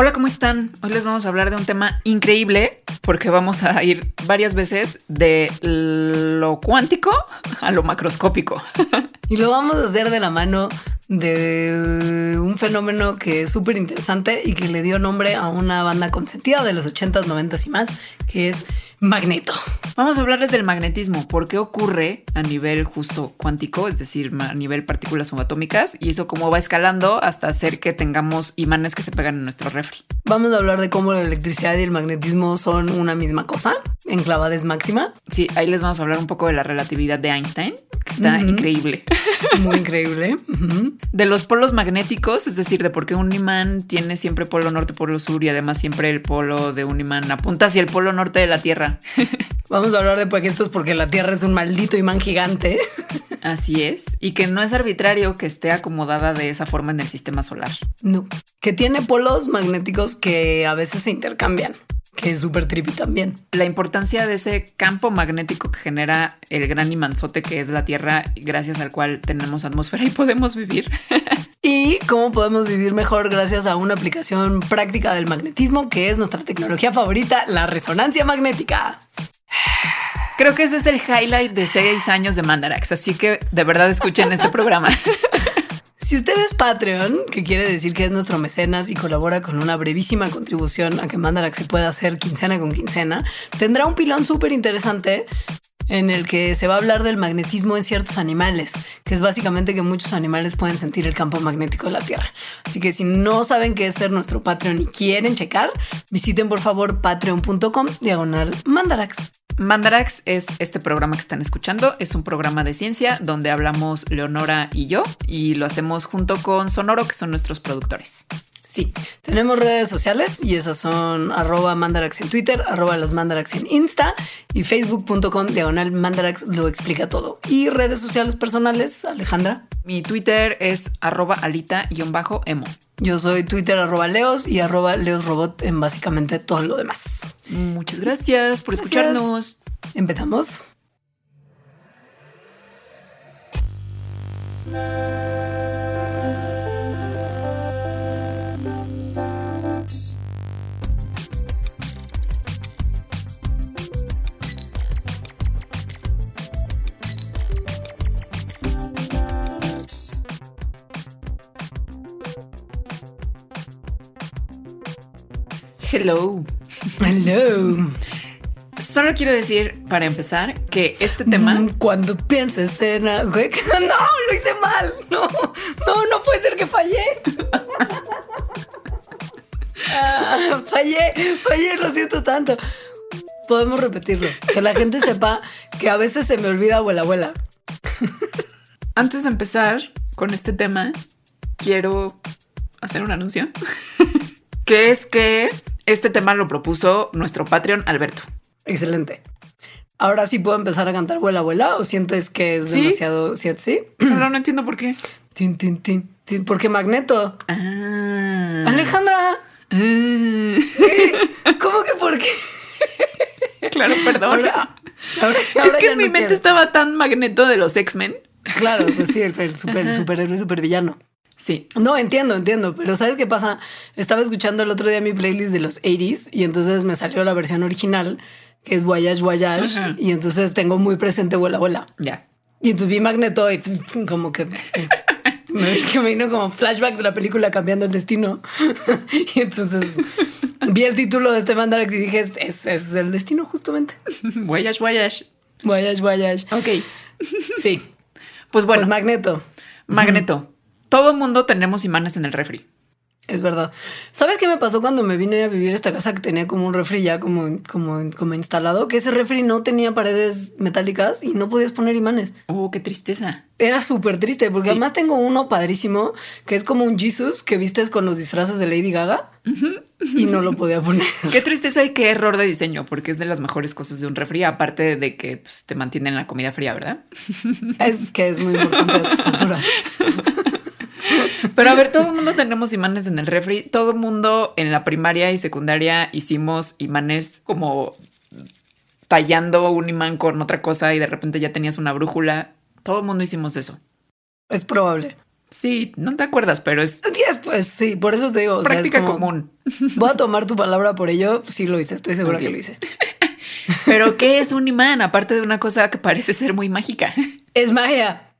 Hola, ¿cómo están? Hoy les vamos a hablar de un tema increíble porque vamos a ir varias veces de lo cuántico a lo macroscópico. Y lo vamos a hacer de la mano de un fenómeno que es súper interesante y que le dio nombre a una banda consentida de los 80s, 90s y más, que es Magneto. Vamos a hablarles del magnetismo, por qué ocurre a nivel justo cuántico, es decir, a nivel partículas subatómicas, y eso cómo va escalando hasta hacer que tengamos imanes que se pegan en nuestro refri. Vamos a hablar de cómo la electricidad y el magnetismo son una misma cosa, enclavades máxima. Sí, ahí les vamos a hablar un poco de la relatividad de Einstein, que está increíble. Muy increíble. De los polos magnéticos, es decir, de por qué un imán tiene siempre polo norte, polo sur y además siempre el polo de un imán apunta hacia el polo norte de la Tierra Vamos a hablar de por esto es porque la Tierra es un maldito imán gigante. Así es. Y que no es arbitrario que esté acomodada de esa forma en el sistema solar. No. Que tiene polos magnéticos que a veces se intercambian que es súper trippy también. La importancia de ese campo magnético que genera el gran imanzote que es la Tierra, gracias al cual tenemos atmósfera y podemos vivir. y cómo podemos vivir mejor gracias a una aplicación práctica del magnetismo, que es nuestra tecnología favorita, la resonancia magnética. Creo que ese es el highlight de seis años de Mandarax, así que de verdad escuchen este programa. Si usted es Patreon, que quiere decir que es nuestro mecenas y colabora con una brevísima contribución a que Mandarax se pueda hacer quincena con quincena, tendrá un pilón súper interesante en el que se va a hablar del magnetismo en ciertos animales, que es básicamente que muchos animales pueden sentir el campo magnético de la Tierra. Así que si no saben qué es ser nuestro Patreon y quieren checar, visiten por favor patreon.com diagonal mandarax. Mandarax es este programa que están escuchando. Es un programa de ciencia donde hablamos Leonora y yo y lo hacemos junto con Sonoro, que son nuestros productores. Sí, tenemos redes sociales y esas son arroba mandarax en Twitter, arroba las mandarax en Insta y facebook.com diagonal mandarax lo explica todo. Y redes sociales personales, Alejandra. Mi Twitter es arroba alita-emo. Yo soy Twitter arroba leos y arroba leosrobot en básicamente todo lo demás. Muchas gracias por escucharnos. Empezamos. Hello. Hello. Solo quiero decir, para empezar, que este tema. Mm, cuando pienses en. No, lo hice mal. No, no, no puede ser que fallé. Ah, fallé, fallé, lo siento tanto. Podemos repetirlo. Que la gente sepa que a veces se me olvida abuela, abuela. Antes de empezar con este tema, quiero hacer un anuncio. que es que este tema lo propuso nuestro Patreon Alberto. Excelente. Ahora sí puedo empezar a cantar Vuela Abuela o sientes que es demasiado. ¿Sí? ¿Sí? Solo no entiendo por qué. Tin, tin, tin, tin. Porque Magneto. Ah. Alejandra. Ah. ¿Cómo que por qué? Claro, perdón. Ahora, ahora, es que en mi no mente quiero. estaba tan magneto de los X-Men. Claro, pues sí, el, super, superhéroe, supervillano. Sí. No, entiendo, entiendo, pero ¿sabes qué pasa? Estaba escuchando el otro día mi playlist de los 80s y entonces me salió la versión original, que es Voyage Voyage, Ajá. y entonces tengo muy presente Vuela Vuela. Ya. Y entonces vi Magneto y como que sí, me, que me vino como flashback de la película Cambiando el Destino. y entonces vi el título de este Mandarax y dije, es, es, es el destino justamente. Voyage, voyage. Voyage Voyage. Ok. Sí, Pues bueno, pues Magneto. magneto. Todo mundo tenemos imanes en el refri. Es verdad. ¿Sabes qué me pasó cuando me vine a vivir a esta casa que tenía como un refri ya como, como, como instalado? Que ese refri no tenía paredes metálicas y no podías poner imanes. Oh, qué tristeza. Era súper triste porque Sí. además tengo uno padrísimo que es como un Jesus que vistes con los disfraces de Lady Gaga y no lo podía poner. Qué tristeza y qué error de diseño, porque es de las mejores cosas de un refri, aparte de que pues, te mantienen la comida fría, ¿verdad? Es que es muy importante a estas alturas. Pero a ver, todo el mundo tenemos imanes en el refri. Todo el mundo en la primaria y secundaria hicimos imanes como tallando un imán con otra cosa y de repente ya tenías una brújula. Todo el mundo hicimos eso. Es probable. Sí, no te acuerdas, pero es... Yes, Pues sí, por eso te digo. o sea, es Práctica como, común. Voy a tomar tu palabra por ello. Sí lo hice, estoy segura que lo hice. Pero ¿qué es un imán? Aparte de una cosa que parece ser muy mágica. Es magia.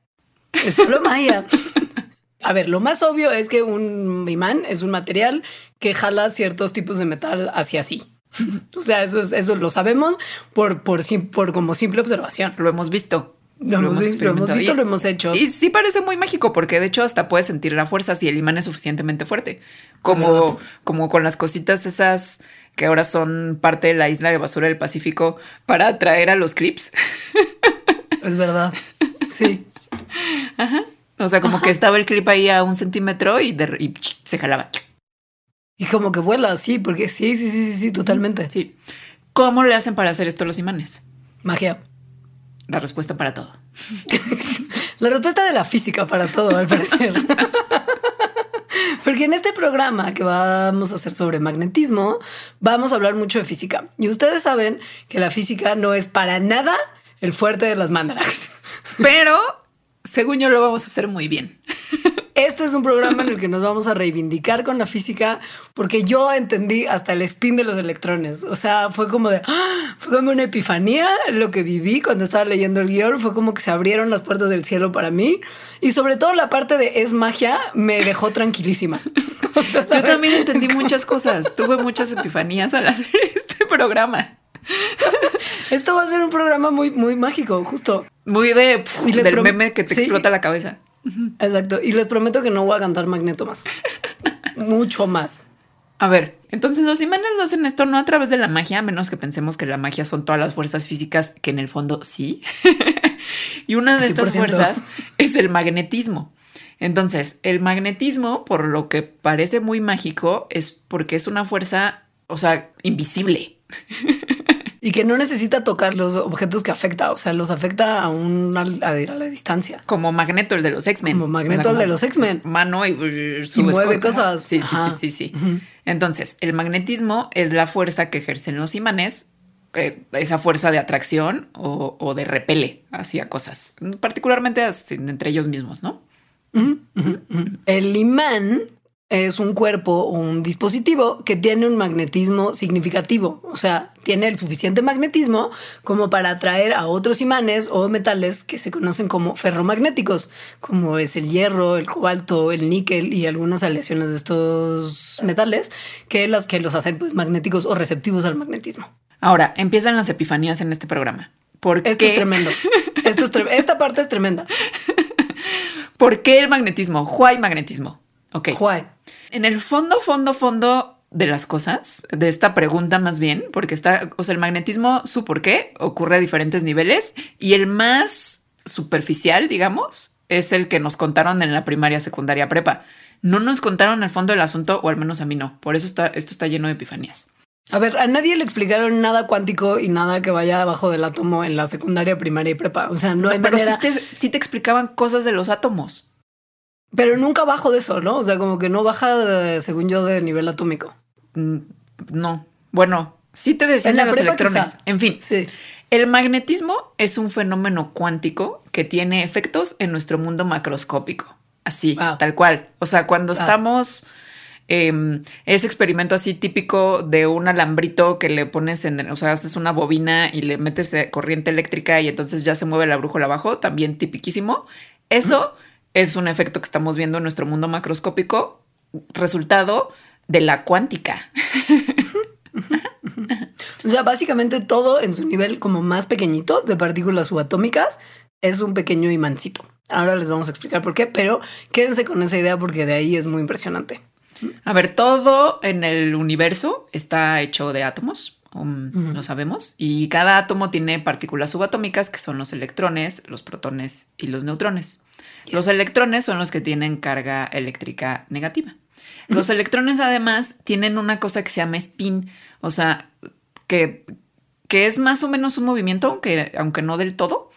Es solo magia. A ver, lo más obvio es que un imán es un material que jala ciertos tipos de metal hacia sí. O sea, eso, es- eso lo sabemos por, por, por como simple observación. Lo hemos visto. Lo, hemos, visto, lo hemos experimentado. visto, Y- lo hemos hecho. Y sí parece muy mágico porque de hecho hasta puedes sentir la fuerza si el imán es suficientemente fuerte. Como, como con las cositas esas que ahora son parte de la isla de basura del Pacífico para atraer a los clips. Es verdad. Sí. O sea, como que estaba el clip ahí a un centímetro y, de- y se jalaba. Y como que vuela, sí, porque sí, sí, sí, sí, sí, totalmente. Sí. ¿Cómo le hacen para hacer esto los imanes? Magia. La respuesta para todo. La respuesta de la física para todo, al parecer. Porque en este programa que vamos a hacer sobre magnetismo, vamos a hablar mucho de física. Y ustedes saben que la física no es para nada el fuerte de las mandarax. Pero, según yo, lo vamos a hacer muy bien. Este es un programa en el que nos vamos a reivindicar con la física porque yo entendí hasta el spin de los electrones. O sea, fue como de, ¡ah! fue como una epifanía lo que viví cuando estaba leyendo el guion. Fue como que se abrieron las puertas del cielo para mí. Y sobre todo la parte de es magia me dejó tranquilísima. O sea, Yo también entendí muchas cosas. Tuve muchas epifanías al hacer este programa. Esto va a ser un programa muy, muy mágico, justo. Muy de del meme que te Sí. explota la cabeza. Exacto. Y les prometo que no voy a cantar Magneto más. Mucho más. A ver, entonces los imanes lo hacen esto no a través de la magia, a menos que pensemos que la magia son todas las fuerzas físicas, que en el fondo sí. y una de estas 100%. fuerzas es el magnetismo. Entonces, el magnetismo, por lo que parece muy mágico, es porque es una fuerza, o sea, invisible. Y que no necesita tocar los objetos que afecta. O sea, los afecta a, una, a, la distancia. Como Magneto, el de los X-Men. Como Magneto, el de los X-Men. Mano y, Y mueve cosas. Sí, sí, sí, sí. Entonces, el magnetismo es la fuerza que ejercen los imanes, eh, esa fuerza de atracción o, o de repele hacia cosas, particularmente entre ellos mismos, ¿no? El imán es un cuerpo o un dispositivo que tiene un magnetismo significativo. O sea, tiene el suficiente magnetismo como para atraer a otros imanes o metales que se conocen como ferromagnéticos, como es el hierro, el cobalto, el níquel y algunas aleaciones de estos metales que los, que los hacen pues, magnéticos o receptivos al magnetismo. Ahora, empiezan las epifanías en este programa. ¿Por Esto qué? es tremendo. Esto es tre- Esta parte es tremenda. ¿Por qué el magnetismo? Why magnetismo? Ok. Why? En el fondo, fondo, fondo de las cosas, de esta pregunta más bien, porque está, o sea, el magnetismo, su por qué, ocurre a diferentes niveles y el más superficial, digamos, es el que nos contaron en la primaria, secundaria, prepa. No nos contaron el fondo del asunto, o al menos a mí no. Por eso está, esto está lleno de epifanías. A ver, a nadie le explicaron nada cuántico y nada que vaya abajo del átomo en la secundaria, primaria y prepa. O sea, no, hay Pero sí manera. te, sí te explicaban cosas de los átomos. Pero nunca bajo de eso, ¿no? O sea, como que no baja, eh, según yo, de nivel atómico. Mm, No. Bueno, sí te decían En de la los electrones. quizá. En fin. Sí. El magnetismo es un fenómeno cuántico que tiene efectos en nuestro mundo macroscópico. Así, Wow. tal cual. O sea, cuando Wow. estamos. em, ese experimento así típico de un alambrito que le pones en, o sea, haces una bobina y le metes eh, corriente eléctrica y entonces ya se mueve la brújula abajo, también tipiquísimo. Eso es un efecto que estamos viendo en nuestro mundo macroscópico, resultado de la cuántica. O sea, básicamente todo en su nivel como más pequeñito de partículas subatómicas es un pequeño imancito. Ahora les vamos a explicar por qué, pero quédense con esa idea porque de ahí es muy impresionante. A ver, todo en el universo está hecho de átomos, um, lo sabemos, y cada átomo tiene partículas subatómicas que son los electrones, los protones y los neutrones. Los electrones son los que tienen carga eléctrica negativa. Los electrones además tienen una cosa que se llama spin, o sea, que, que es más o menos un movimiento, aunque, aunque no del todo.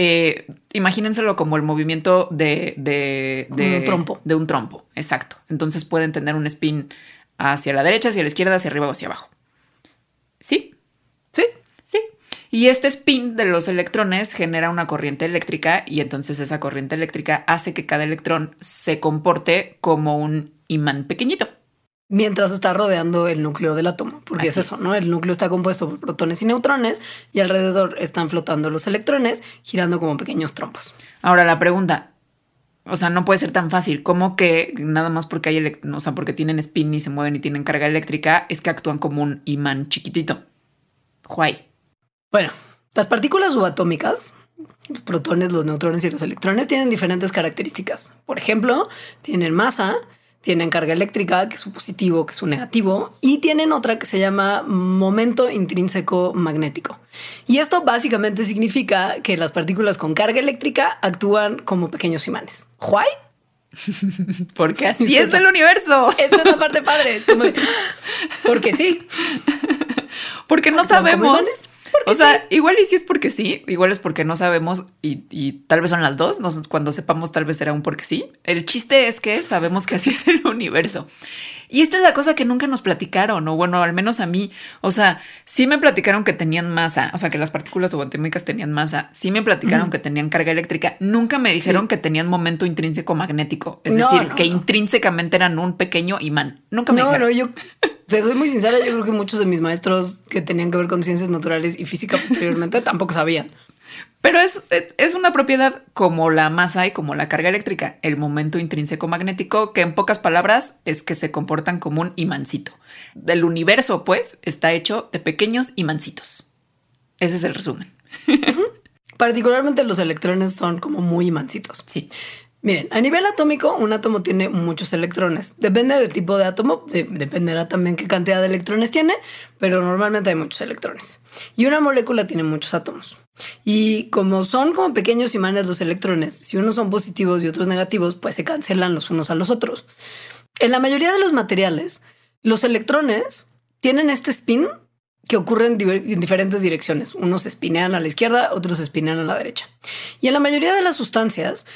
Eh, imagínenselo como el movimiento de, de, un trompo. de un trompo, exacto. Entonces pueden tener un spin hacia la derecha, hacia la izquierda, hacia arriba o hacia abajo. Sí. Y este spin de los electrones genera una corriente eléctrica y entonces esa corriente eléctrica hace que cada electrón se comporte como un imán pequeñito. Mientras está rodeando el núcleo del átomo, porque Así es eso, es. ¿no? El núcleo está compuesto por protones y neutrones y alrededor están flotando los electrones girando como pequeños trompos. Ahora la pregunta, o sea, no puede ser tan fácil. ¿Cómo que nada más porque hay, o sea, porque tienen spin y se mueven y tienen carga eléctrica, es que actúan como un imán chiquitito? Why? Bueno, las partículas subatómicas, los protones, los neutrones y los electrones tienen diferentes características. Por ejemplo, tienen masa, tienen carga eléctrica, que es su positivo, que es su negativo, y tienen otra que se llama momento intrínseco magnético. Y esto básicamente significa que las partículas con carga eléctrica actúan como pequeños imanes. ¿Why? Porque así es el universo. Esta es la parte padre. Como porque sí. Porque no Actúan sabemos. Porque O sea, igual y si es porque sí, igual es porque no sabemos y, y tal vez son las dos. No sé, cuando sepamos, tal vez será un porque sí. El chiste es que sabemos que así es el universo. Y esta es la cosa que nunca nos platicaron, o bueno, al menos a mí. O sea, sí me platicaron que tenían masa, o sea, que las partículas subatómicas tenían masa. Sí me platicaron que tenían carga eléctrica. Nunca me dijeron Sí. que tenían momento intrínseco magnético. Es No, decir, no, que no. intrínsecamente eran un pequeño imán. Nunca me No, dijeron. no, yo te soy muy sincera, yo creo que muchos de mis maestros que tenían que ver con ciencias naturales y física posteriormente tampoco sabían. Pero es, es una propiedad como la masa y como la carga eléctrica, el momento intrínseco magnético, que en pocas palabras es que se comportan como un imancito. Del universo, pues, está hecho de pequeños imancitos. Ese es el resumen. Particularmente los electrones son como muy imancitos. Sí. Miren, a nivel atómico, un átomo tiene muchos electrones. Depende del tipo de átomo, de- dependerá también qué cantidad de electrones tiene, pero normalmente hay muchos electrones. Y una molécula tiene muchos átomos. Y como son como pequeños imanes los electrones, si unos son positivos y otros negativos, pues se cancelan los unos a los otros. En la mayoría de los materiales, los electrones tienen este spin que ocurre en, diferentes direcciones. Unos espinean a la izquierda, otros espinean a la derecha. Y en la mayoría de las sustancias,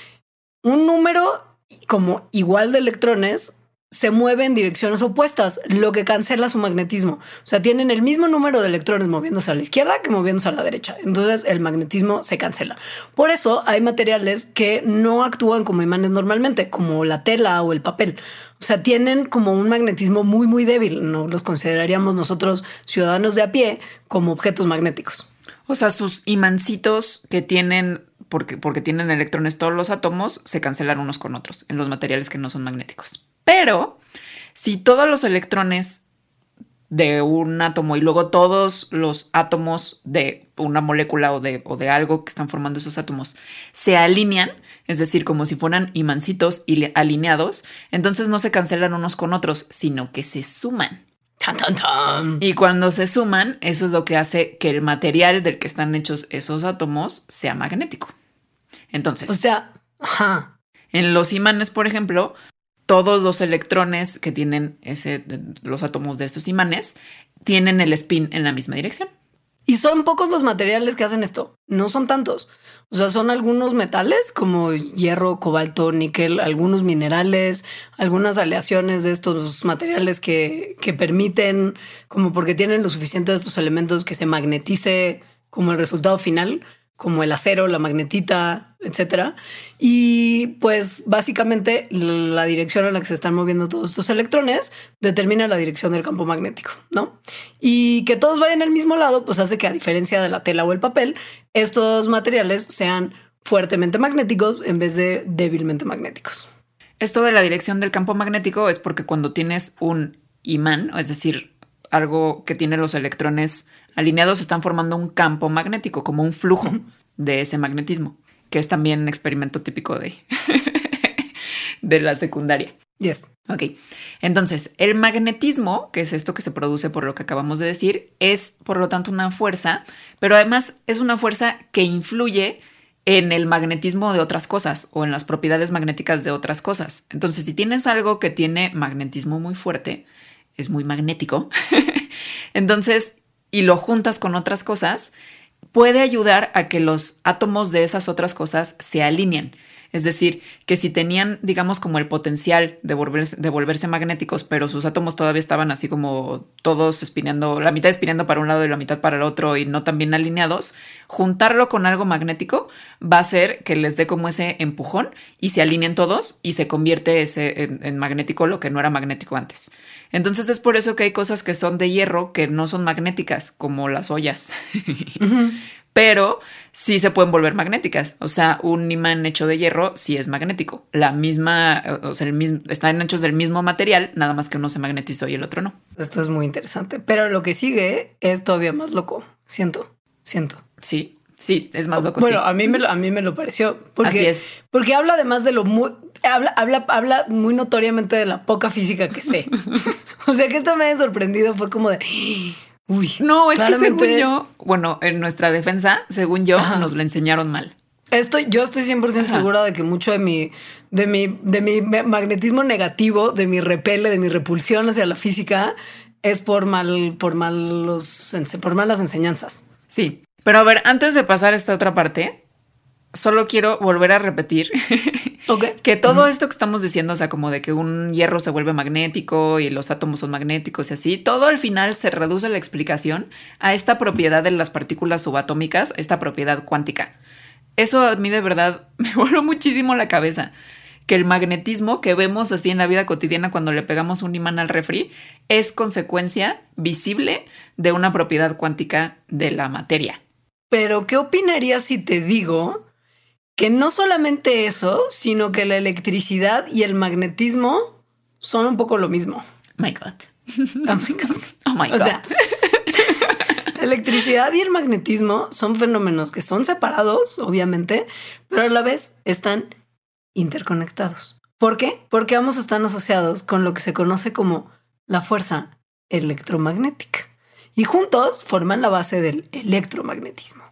un número como igual de electrones se mueve en direcciones opuestas, lo que cancela su magnetismo. O sea, tienen el mismo número de electrones moviéndose a la izquierda que moviéndose a la derecha. Entonces el magnetismo se cancela. Por eso hay materiales que no actúan como imanes normalmente, como la tela o el papel. O sea, tienen como un magnetismo muy, muy débil. No los consideraríamos nosotros ciudadanos de a pie como objetos magnéticos. O sea, sus imancitos que tienen, porque, porque tienen electrones todos los átomos, se cancelan unos con otros en los materiales que no son magnéticos. Pero si todos los electrones de un átomo y luego todos los átomos de una molécula o de, o de algo que están formando esos átomos se alinean, es decir, como si fueran imancitos y alineados, entonces no se cancelan unos con otros, sino que se suman. Tan, tan, tan. Y cuando se suman, eso es lo que hace que el material del que están hechos esos átomos sea magnético. Entonces, O sea, ajá. en los imanes, por ejemplo, todos los electrones que tienen ese, los átomos de estos imanes tienen el spin en la misma dirección. Y son pocos los materiales que hacen esto. No son tantos. O sea, son algunos metales como hierro, cobalto, níquel, algunos minerales, algunas aleaciones de estos materiales que, que permiten, como porque tienen lo suficiente de estos elementos que se magnetice como el resultado final, como el acero, la magnetita, etcétera. Y pues básicamente la dirección en la que se están moviendo todos estos electrones determina la dirección del campo magnético, ¿no? Y que todos vayan al mismo lado, pues hace que a diferencia de la tela o el papel, estos materiales sean fuertemente magnéticos en vez de débilmente magnéticos. Esto de la dirección del campo magnético es porque cuando tienes un imán, es decir, algo que tiene los electrones alineados, están formando un campo magnético, como un flujo de ese magnetismo, que es también un experimento típico de, de la secundaria. Yes. Ok, entonces el magnetismo, que es esto que se produce por lo que acabamos de decir, es por lo tanto una fuerza, pero además es una fuerza que influye en el magnetismo de otras cosas o en las propiedades magnéticas de otras cosas. Entonces, si tienes algo que tiene magnetismo muy fuerte, es muy magnético, entonces, y lo juntas con otras cosas, puede ayudar a que los átomos de esas otras cosas se alineen. Es decir, que si tenían, digamos, como el potencial de volverse, de volverse magnéticos, pero sus átomos todavía estaban así como todos espineando, la mitad espineando para un lado y la mitad para el otro y no tan bien alineados, juntarlo con algo magnético va a hacer que les dé como ese empujón y se alineen todos y se convierte ese en, magnético lo que no era magnético antes. Entonces es por eso que hay cosas que son de hierro que no son magnéticas, como las ollas. pero sí se pueden volver magnéticas. O sea, un imán hecho de hierro sí es magnético. La misma, o sea, el mismo, están hechos del mismo material, nada más que uno se magnetizó y el otro no. Esto es muy interesante. Pero lo que sigue es todavía más loco. Siento, siento. Sí, sí, es más loco. Bueno, a, mí me lo, a mí me lo pareció. Porque, Así es. Porque habla además de lo muy. Habla, habla, habla muy notoriamente de la poca física que sé. o sea que esto me ha sorprendido. Fue como de. Uy, no, es que según yo, bueno, en nuestra defensa, según yo, nos lo enseñaron mal. Estoy, yo estoy 100% segura de que mucho de mi, de mi, de mi magnetismo negativo, de mi repele, de mi repulsión hacia la física, es por mal, por malos, por malas enseñanzas. Sí, pero a ver, antes de pasar a esta otra parte, solo quiero volver a repetir que todo esto que estamos diciendo, o sea, como de que un hierro se vuelve magnético y los átomos son magnéticos y así, todo al final se reduce la explicación a esta propiedad de las partículas subatómicas, esta propiedad cuántica. Eso a mí de verdad me voló muchísimo la cabeza. Que el magnetismo que vemos así en la vida cotidiana cuando le pegamos un imán al refri es consecuencia visible de una propiedad cuántica de la materia. Pero, ¿qué opinarías si te digo que no solamente eso, sino que la electricidad y el magnetismo son un poco lo mismo. My God. Oh my God. Oh my God. O sea, la electricidad y el magnetismo son fenómenos que son separados, obviamente, pero a la vez están interconectados. ¿Por qué? Porque ambos están asociados con lo que se conoce como la fuerza electromagnética. Y juntos forman la base del electromagnetismo.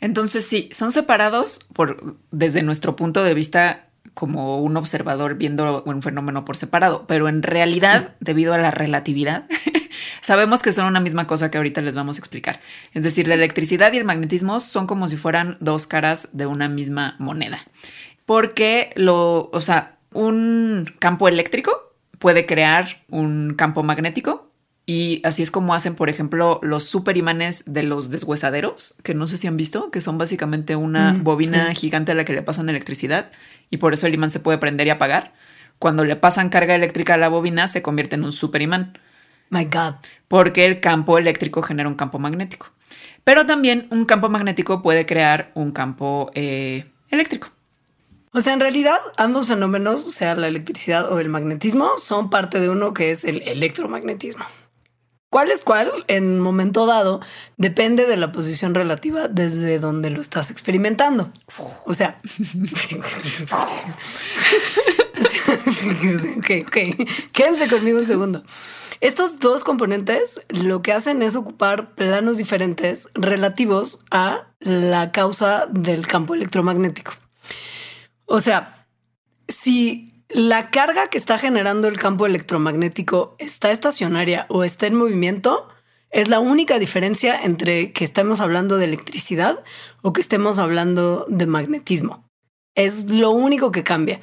Entonces sí, son separados por, desde nuestro punto de vista como un observador viendo un fenómeno por separado, pero en realidad, debido a la relatividad, sabemos que son una misma cosa que ahorita les vamos a explicar. Es decir, la electricidad y el magnetismo son como si fueran dos caras de una misma moneda. Porque lo, o sea, un campo eléctrico puede crear un campo magnético y así es como hacen, por ejemplo, los superimanes de los deshuesaderos, que no sé si han visto, que son básicamente una mm, bobina gigante a la que le pasan electricidad y por eso el imán se puede prender y apagar. Cuando le pasan carga eléctrica a la bobina, se convierte en un superimán. My God. Porque el campo eléctrico genera un campo magnético. Pero también un campo magnético puede crear un campo eh, eléctrico. O sea, en realidad ambos fenómenos, o sea, la electricidad o el magnetismo, son parte de uno que es el electromagnetismo. ¿Cuál es cuál? En momento dado depende de la posición relativa desde donde lo estás experimentando. O sea, ok, ok. Quédense conmigo un segundo. Estos dos componentes lo que hacen es ocupar planos diferentes relativos a la causa del campo electromagnético. O sea, si la carga que está generando el campo electromagnético está estacionaria o está en movimiento, es la única diferencia entre que estemos hablando de electricidad o que estemos hablando de magnetismo. Es lo único que cambia.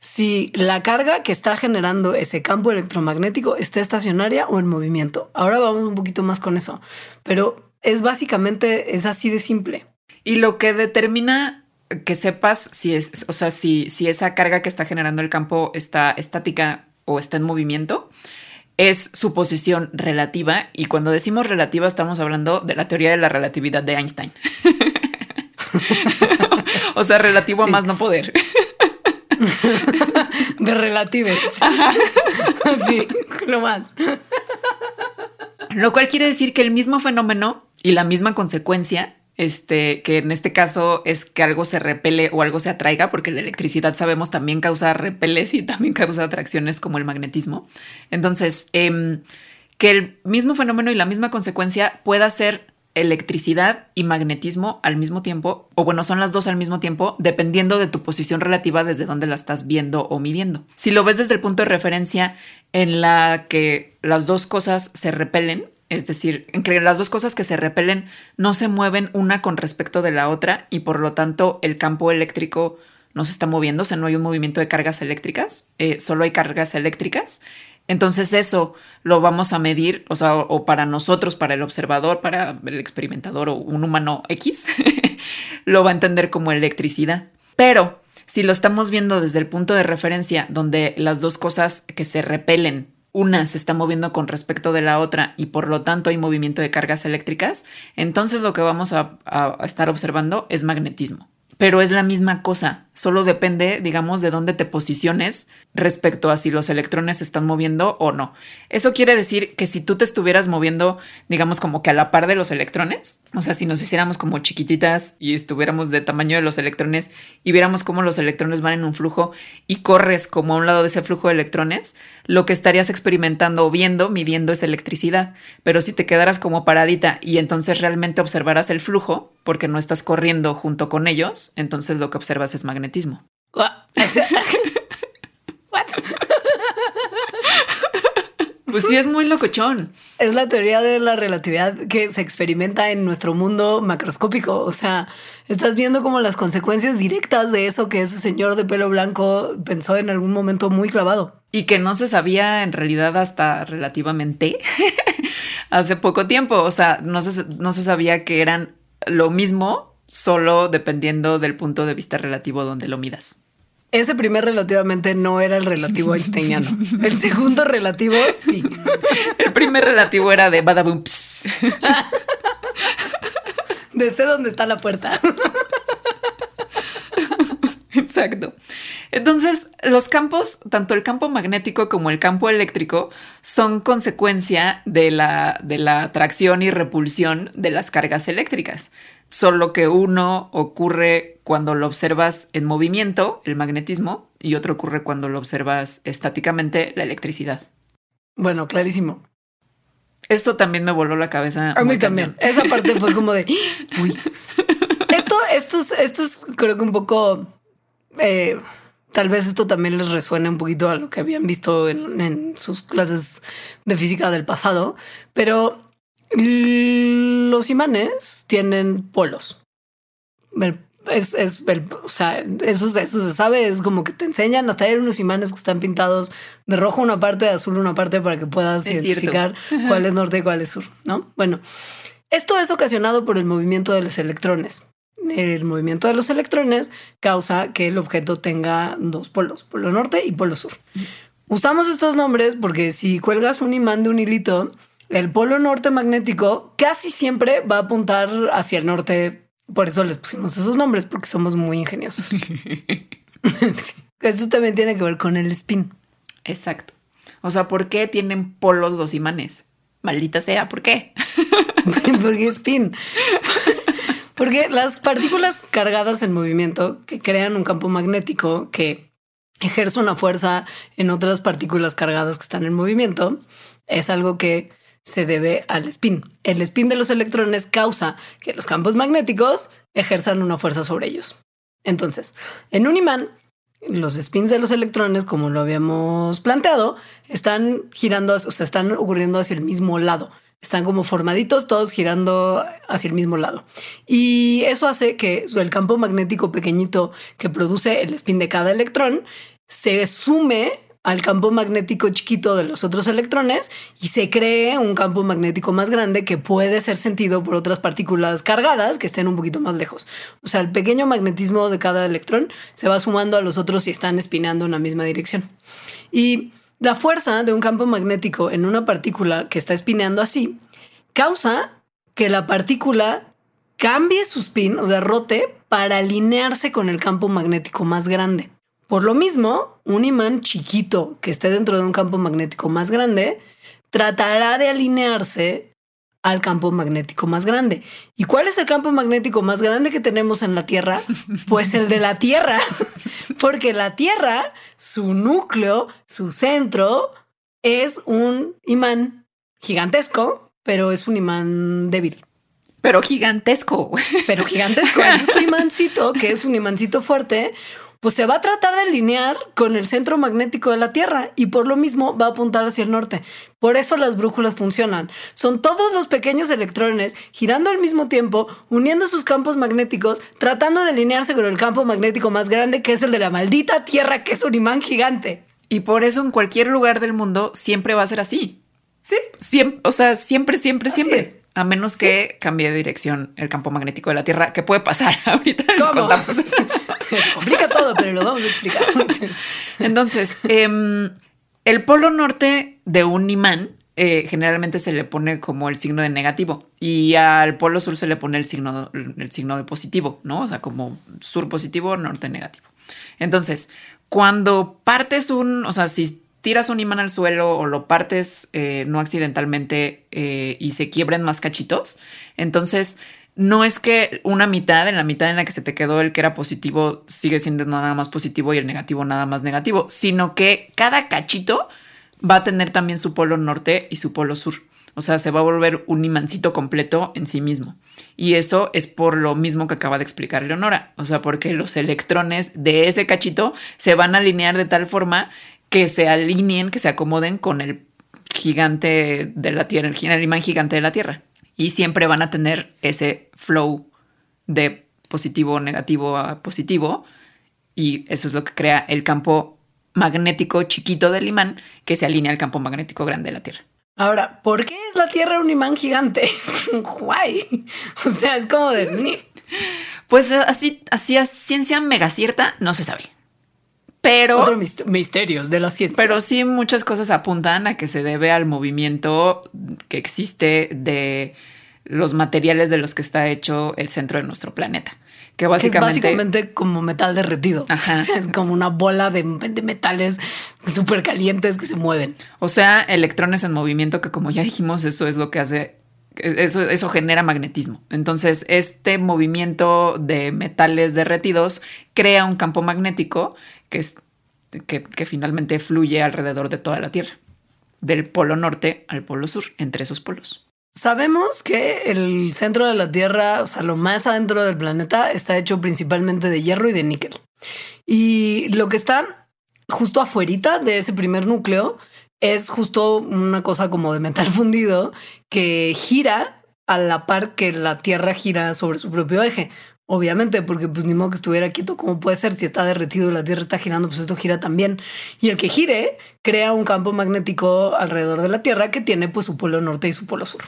Si la carga que está generando ese campo electromagnético está estacionaria o en movimiento. Ahora vamos un poquito más con eso, pero es básicamente, es así de simple. Y lo que determina que sepas si es, o sea, si, si esa carga que está generando el campo está estática o está en movimiento, es su posición relativa. Y cuando decimos relativa, estamos hablando de la teoría de la relatividad de Einstein. o sea, relativo a más no poder. de relatives. sí, lo más. Lo cual quiere decir que el mismo fenómeno y la misma consecuencia este, que en este caso es que algo se repele o algo se atraiga, porque la electricidad sabemos también causa repeles y también causa atracciones como el magnetismo. Entonces, em, que el mismo fenómeno y la misma consecuencia pueda ser electricidad y magnetismo al mismo tiempo, o bueno, son las dos al mismo tiempo, dependiendo de tu posición relativa desde donde la estás viendo o midiendo. Si lo ves desde el punto de referencia en la que las dos cosas se repelen, es decir, entre las dos cosas que se repelen no se mueven una con respecto de la otra y por lo tanto el campo eléctrico no se está moviendo, o sea, no hay un movimiento de cargas eléctricas, eh, solo hay cargas eléctricas. Entonces eso lo vamos a medir, o sea, o, para nosotros, para el observador, para el experimentador o un humano X, lo va a entender como electricidad. Pero si lo estamos viendo desde el punto de referencia donde las dos cosas que se repelen, una se está moviendo con respecto de la otra y por lo tanto hay movimiento de cargas eléctricas, entonces lo que vamos a, a estar observando es magnetismo pero es la misma cosa, solo depende, digamos, de dónde te posiciones respecto a si los electrones se están moviendo o no. Eso quiere decir que si tú te estuvieras moviendo, digamos, como que a la par de los electrones, o sea, si nos hiciéramos como chiquititas y estuviéramos de tamaño de los electrones y viéramos cómo los electrones van en un flujo y corres como a un lado de ese flujo de electrones, lo que estarías experimentando o viendo, midiendo es electricidad. Pero si te quedaras como paradita y entonces realmente observaras el flujo, porque no estás corriendo junto con ellos, entonces lo que observas es magnetismo. Pues sí, es muy locochón. Es la teoría de la relatividad que se experimenta en nuestro mundo macroscópico. O sea, estás viendo como las consecuencias directas de eso que ese señor de pelo blanco pensó en algún momento muy clavado. Y que no se sabía en realidad hasta relativamente hace poco tiempo. O sea, no se, no se sabía que eran lo mismo, solo dependiendo del punto de vista relativo donde lo midas. Ese primer relativamente no era el relativo einsteiniano. El segundo relativo, sí. El primer relativo era de badabum. De sé dónde está la puerta. Exacto. Entonces, los campos, tanto el campo magnético como el campo eléctrico, son consecuencia de la, de la atracción y repulsión de las cargas eléctricas solo que uno ocurre cuando lo observas en movimiento, el magnetismo, y otro ocurre cuando lo observas estáticamente, la electricidad. Bueno, clarísimo. Esto también me voló la cabeza. A mí también. Esa parte fue como de, uy. Esto, esto, es, esto es creo que un poco, eh, tal vez esto también les resuene un poquito a lo que habían visto en, en sus clases de física del pasado, pero los imanes tienen polos. Es, es o sea, eso, eso se sabe, es como que te enseñan hasta hay unos imanes que están pintados de rojo una parte, de azul una parte para que puedas identificar cuál es norte y cuál es sur, ¿no? Bueno, esto es ocasionado por el movimiento de los electrones. El movimiento de los electrones causa que el objeto tenga dos polos, polo norte y polo sur. Usamos estos nombres porque si cuelgas un imán de un hilito, el polo norte magnético casi siempre va a apuntar hacia el norte. Por eso les pusimos esos nombres, porque somos muy ingeniosos. Eso también tiene que ver con el spin. Exacto. O sea, ¿por qué tienen polos los imanes? Maldita sea, ¿por qué? Porque spin. Porque las partículas cargadas en movimiento que crean un campo magnético que ejerce una fuerza en otras partículas cargadas que están en movimiento es algo que se debe al spin. El spin de los electrones causa que los campos magnéticos ejerzan una fuerza sobre ellos. Entonces, en un imán, los spins de los electrones, como lo habíamos planteado, están girando, o sea, están ocurriendo hacia el mismo lado. Están como formaditos, todos girando hacia el mismo lado. Y eso hace que el campo magnético pequeñito que produce el spin de cada electrón se sume al campo magnético chiquito de los otros electrones y se cree un campo magnético más grande que puede ser sentido por otras partículas cargadas que estén un poquito más lejos. O sea, el pequeño magnetismo de cada electrón se va sumando a los otros y están espinando en la misma dirección. Y la fuerza de un campo magnético en una partícula que está espineando así causa que la partícula cambie su spin o derrote para alinearse con el campo magnético más grande. Por lo mismo, un imán chiquito que esté dentro de un campo magnético más grande tratará de alinearse al campo magnético más grande. ¿Y cuál es el campo magnético más grande que tenemos en la Tierra? Pues el de la Tierra, porque la Tierra, su núcleo, su centro, es un imán gigantesco, pero es un imán débil. Pero gigantesco. Pero gigantesco. Es tu imancito, que es un imancito fuerte, pues se va a tratar de alinear con el centro magnético de la Tierra y por lo mismo va a apuntar hacia el norte. Por eso las brújulas funcionan. Son todos los pequeños electrones girando al mismo tiempo, uniendo sus campos magnéticos, tratando de alinearse con el campo magnético más grande que es el de la maldita Tierra, que es un imán gigante. Y por eso en cualquier lugar del mundo siempre va a ser así. Sí. Siempre, o sea, siempre, siempre, Así siempre. es. A menos que cambie de dirección el campo magnético de la Tierra, que puede pasar ahorita. ¿Cómo? contamos. Complica todo, pero lo vamos a explicar. Entonces, em, el polo norte de un imán eh, generalmente se le pone como el signo de negativo y al polo sur se le pone el signo, el signo de positivo, ¿no? O sea, como sur positivo, norte negativo. Entonces, cuando partes un, o sea, si tiras un imán al suelo o lo partes eh, no accidentalmente eh, y se quiebren más cachitos, entonces no es que una mitad, en la mitad en la que se te quedó el que era positivo, sigue siendo nada más positivo y el negativo nada más negativo, sino que cada cachito va a tener también su polo norte y su polo sur. O sea, se va a volver un imancito completo en sí mismo. Y eso es por lo mismo que acaba de explicar Leonora. O sea, porque los electrones de ese cachito se van a alinear de tal forma que se alineen, que se acomoden con el gigante de la Tierra, el, imán gigante de la Tierra. Y siempre van a tener ese flow de positivo, negativo a positivo. Y eso es lo que crea el campo magnético chiquito del imán que se alinea al campo magnético grande de la Tierra. Ahora, ¿por qué es la Tierra un imán gigante? Guay. O sea, es como de... Pues así, así a ciencia mega cierta no se sabe. Pero, Otro mis- misterios de la ciencia. pero sí muchas cosas apuntan a que se debe al movimiento que existe de los materiales de los que está hecho el centro de nuestro planeta. Que Que es básicamente, básicamente como metal derretido. Ajá. Es como una bola de, de metales súper calientes que se mueven. o sea, electrones en movimiento, que como ya dijimos, eso es lo que hace, eso, eso genera magnetismo. Entonces, este movimiento de metales derretidos crea un campo magnético que, es, que, finalmente fluye alrededor de toda la Tierra, del polo norte al polo sur, entre esos polos. Sabemos que el centro de la Tierra, o sea, lo más adentro del planeta, está hecho principalmente de hierro y de níquel. Y lo que está justo afuerita de ese primer núcleo es justo una cosa como de metal fundido que gira a la par que la Tierra gira sobre su propio eje. Obviamente, porque pues ni modo que estuviera quieto, como puede ser? Si está derretido y la Tierra está girando, pues esto gira también. Y el que gire crea un campo magnético alrededor de la Tierra que tiene pues su polo norte y su polo sur.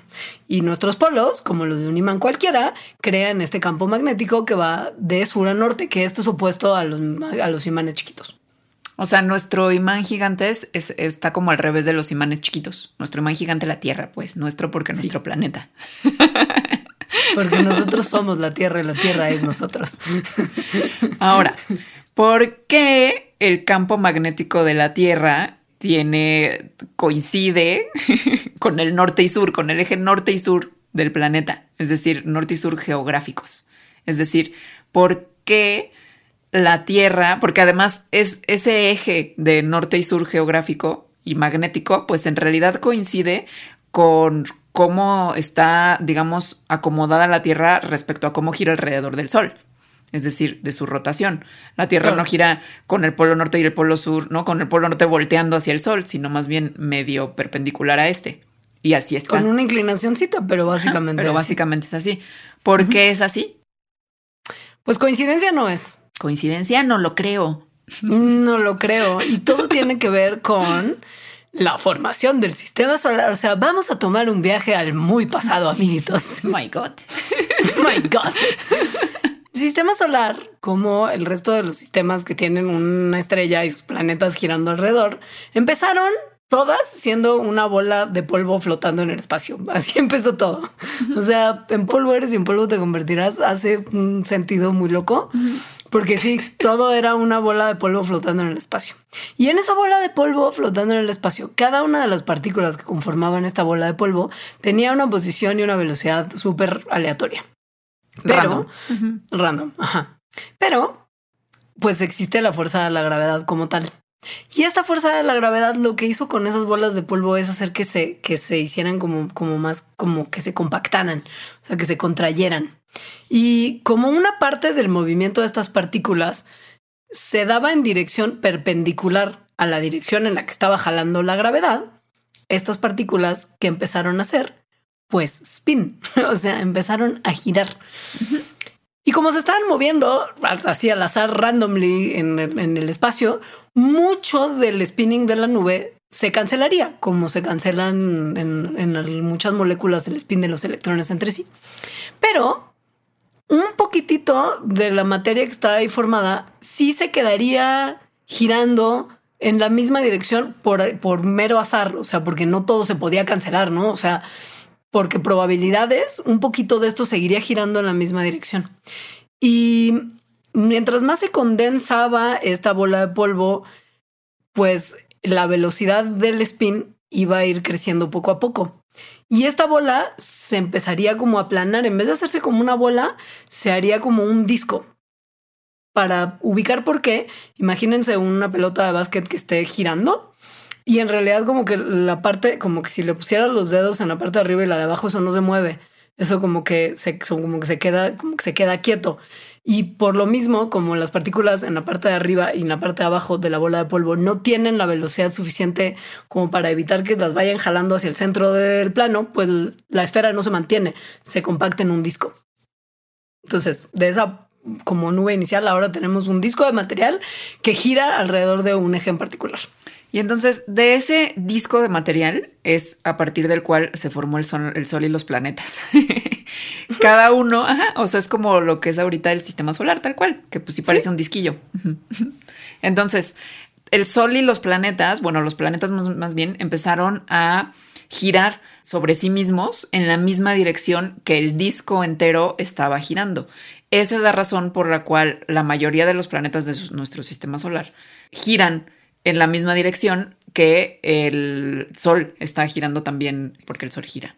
Y nuestros polos, como los de un imán cualquiera, crean este campo magnético que va de sur a norte, que esto es opuesto a los, a los imanes chiquitos. O sea, nuestro imán gigante es, es- está como al revés de los imanes chiquitos. Nuestro imán gigante la Tierra, pues, nuestro porque nuestro planeta. Porque nosotros somos la Tierra y la Tierra es nosotros. Ahora, ¿por qué el campo magnético de la Tierra tiene, coincide con el norte y sur, con el eje norte y sur del planeta? Es decir, norte y sur geográficos. Es decir, ¿por qué la Tierra, porque además es ese eje de norte y sur geográfico y magnético, pues en realidad coincide con cómo está, digamos, acomodada la Tierra respecto a cómo gira alrededor del Sol. Es decir, de su rotación. La Tierra no gira con el polo norte y el polo sur, no con el polo norte volteando hacia el Sol, sino más bien medio perpendicular a este. Y así está. Con una inclinacióncita, pero básicamente. Pero básicamente es así. ¿Por qué es así? Pues coincidencia no es. Coincidencia, no lo creo. No lo creo. Y todo tiene que ver con la formación del sistema solar. O sea, vamos a tomar un viaje al muy pasado, amiguitos. My God. My God. El sistema solar, como el resto de los sistemas que tienen una estrella y sus planetas girando alrededor, empezaron todas siendo una bola de polvo flotando en el espacio. Así empezó todo. O sea, en polvo eres y en polvo te convertirás. Hace un sentido muy loco. Porque sí, todo era una bola de polvo flotando en el espacio. Y en esa bola de polvo flotando en el espacio, cada una de las partículas que conformaban esta bola de polvo tenía una posición y una velocidad súper aleatoria. Pero, Random. random, ajá. Pero, pues existe la fuerza de la gravedad como tal. Y esta fuerza de la gravedad lo que hizo con esas bolas de polvo es hacer que se, que se hicieran como, como más, como que se compactaran, o sea, que se contrayeran. Y como una parte del movimiento de estas partículas, se daba en dirección perpendicular a la dirección en la que estaba jalando la gravedad, estas partículas que empezaron a hacer, pues spin, o sea, empezaron a girar. Y como se estaban moviendo así al azar randomly en el, espacio, mucho del spinning de la nube se cancelaría, como se cancelan en, en, muchas moléculas el spin de los electrones entre sí. Pero un poquitito de la materia que está ahí formada sí se quedaría girando en la misma dirección por, por mero azar, o sea, porque no todo se podía cancelar, ¿no? O sea, porque probabilidades, un poquito de esto seguiría girando en la misma dirección. Y mientras más se condensaba esta bola de polvo, pues la velocidad del spin iba a ir creciendo poco a poco. Y esta bola se empezaría como a aplanar. En vez de hacerse como una bola, se haría como un disco. Para ubicar por qué, imagínense una pelota de básquet que esté girando y en realidad como que la parte, como que si le pusieras los dedos en la parte de arriba y la de abajo, eso no se mueve. Eso como que se, como que se queda, como que se queda quieto. Y por lo mismo, como las partículas en la parte de arriba y en la parte de abajo de la bola de polvo no tienen la velocidad suficiente como para evitar que las vayan jalando hacia el centro del plano, pues la esfera no se mantiene, se compacta en un disco. Entonces, de esa como nube inicial, ahora tenemos un disco de material que gira alrededor de un eje en particular. Y entonces de ese disco de material es a partir del cual se formó el sol, el sol y los planetas. Cada uno, o sea, es como lo que es ahorita el sistema solar, tal cual, que pues sí parece un disquillo. entonces, el sol y los planetas, bueno, los planetas más bien empezaron a girar sobre sí mismos en la misma dirección que el disco entero estaba girando. Esa es la razón por la cual la mayoría de los planetas de nuestro sistema solar giran en la misma dirección que el Sol está girando también porque el Sol gira.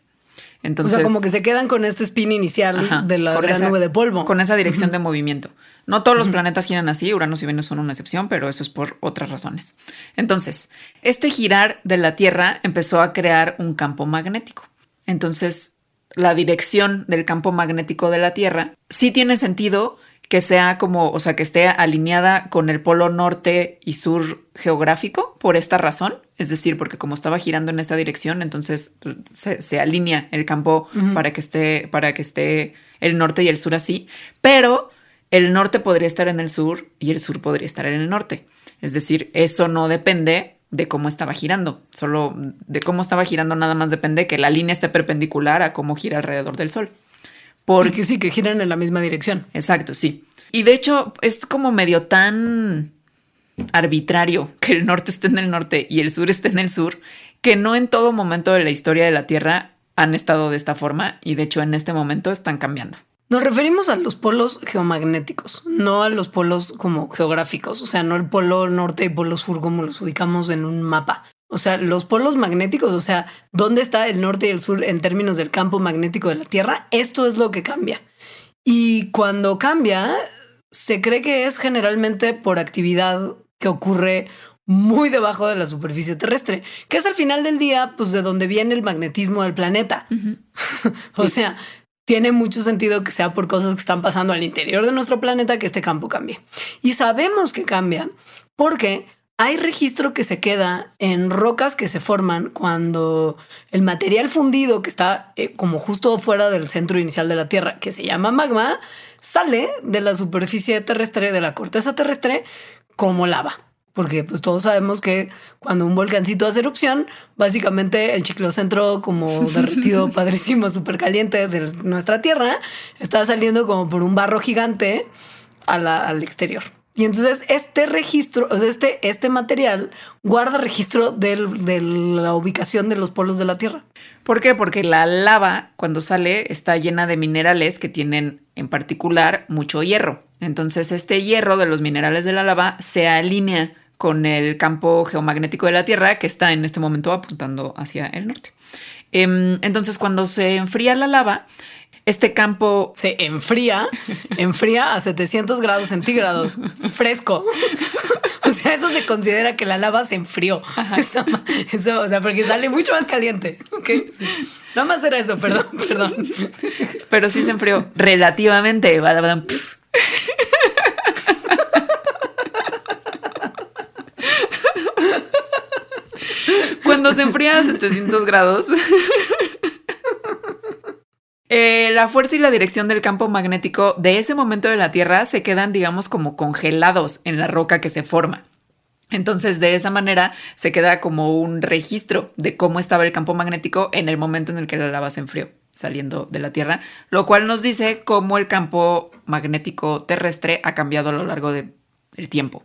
Entonces, o sea, como que se quedan con este spin inicial de la, nube de polvo. Con esa dirección de movimiento. No todos los planetas giran así, Urano y Venus son una excepción, pero eso es por otras razones. Entonces, este girar de la Tierra empezó a crear un campo magnético. Entonces, la dirección del campo magnético de la Tierra sí tiene sentido que sea como, o sea, que esté alineada con el polo norte y sur geográfico por esta razón. Es decir, porque como estaba girando en esta dirección, entonces pues, se, alinea el campo para que esté, para que esté el norte y el sur así. Pero el norte podría estar en el sur y el sur podría estar en el norte. Es decir, eso no depende de cómo estaba girando. Solo de cómo estaba girando nada más depende que la línea esté perpendicular a cómo gira alrededor del sol. Porque sí, que giran en la misma dirección. Exacto, sí. Y de hecho es como medio tan arbitrario que el norte esté en el norte y el sur esté en el sur, que no en todo momento de la historia de la Tierra han estado de esta forma y de hecho en este momento están cambiando. Nos referimos a los polos geomagnéticos, no a los polos como geográficos, o sea, no el polo norte y polo sur como los ubicamos en un mapa. O sea, los polos magnéticos, o sea, dónde está el norte y el sur en términos del campo magnético de la Tierra, esto es lo que cambia. Y cuando cambia, se cree que es generalmente por actividad que ocurre muy debajo de la superficie terrestre, que es al final del día, pues de donde viene el magnetismo del planeta. o sea, tiene mucho sentido que sea por cosas que están pasando al interior de nuestro planeta que este campo cambie. Y sabemos que cambia porque hay registro que se queda en rocas que se forman cuando el material fundido que está eh, como justo fuera del centro inicial de la Tierra, que se llama magma, sale de la superficie terrestre, de la corteza terrestre, como lava. Porque pues todos sabemos que cuando un volcancito hace erupción, básicamente el ciclocentro como derretido padrísimo, súper caliente de nuestra Tierra, está saliendo como por un barro gigante al exterior. Y entonces este registro, o sea, este, este material guarda registro de la ubicación de los polos de la Tierra. ¿Por qué? Porque la lava cuando sale está llena de minerales que tienen en particular mucho hierro. Entonces este hierro de los minerales de la lava se alinea con el campo geomagnético de la Tierra que está en este momento apuntando hacia el norte. Em, entonces cuando se enfría la lava, este campo se enfría, enfría a 700 grados centígrados, fresco. O sea, eso se considera que la lava se enfrió. Eso, o sea, porque sale mucho más caliente. Okay, sí. Nada más era eso, perdón, perdón. Pero sí se enfrió relativamente. Cuando se enfría a 700 grados, eh, la fuerza y la dirección del campo magnético de ese momento de la Tierra se quedan, digamos, como congelados en la roca que se forma. Entonces, de esa manera se queda como un registro de cómo estaba el campo magnético en el momento en el que la lava se enfrió saliendo de la Tierra, lo cual nos dice cómo el campo magnético terrestre ha cambiado a lo largo del tiempo.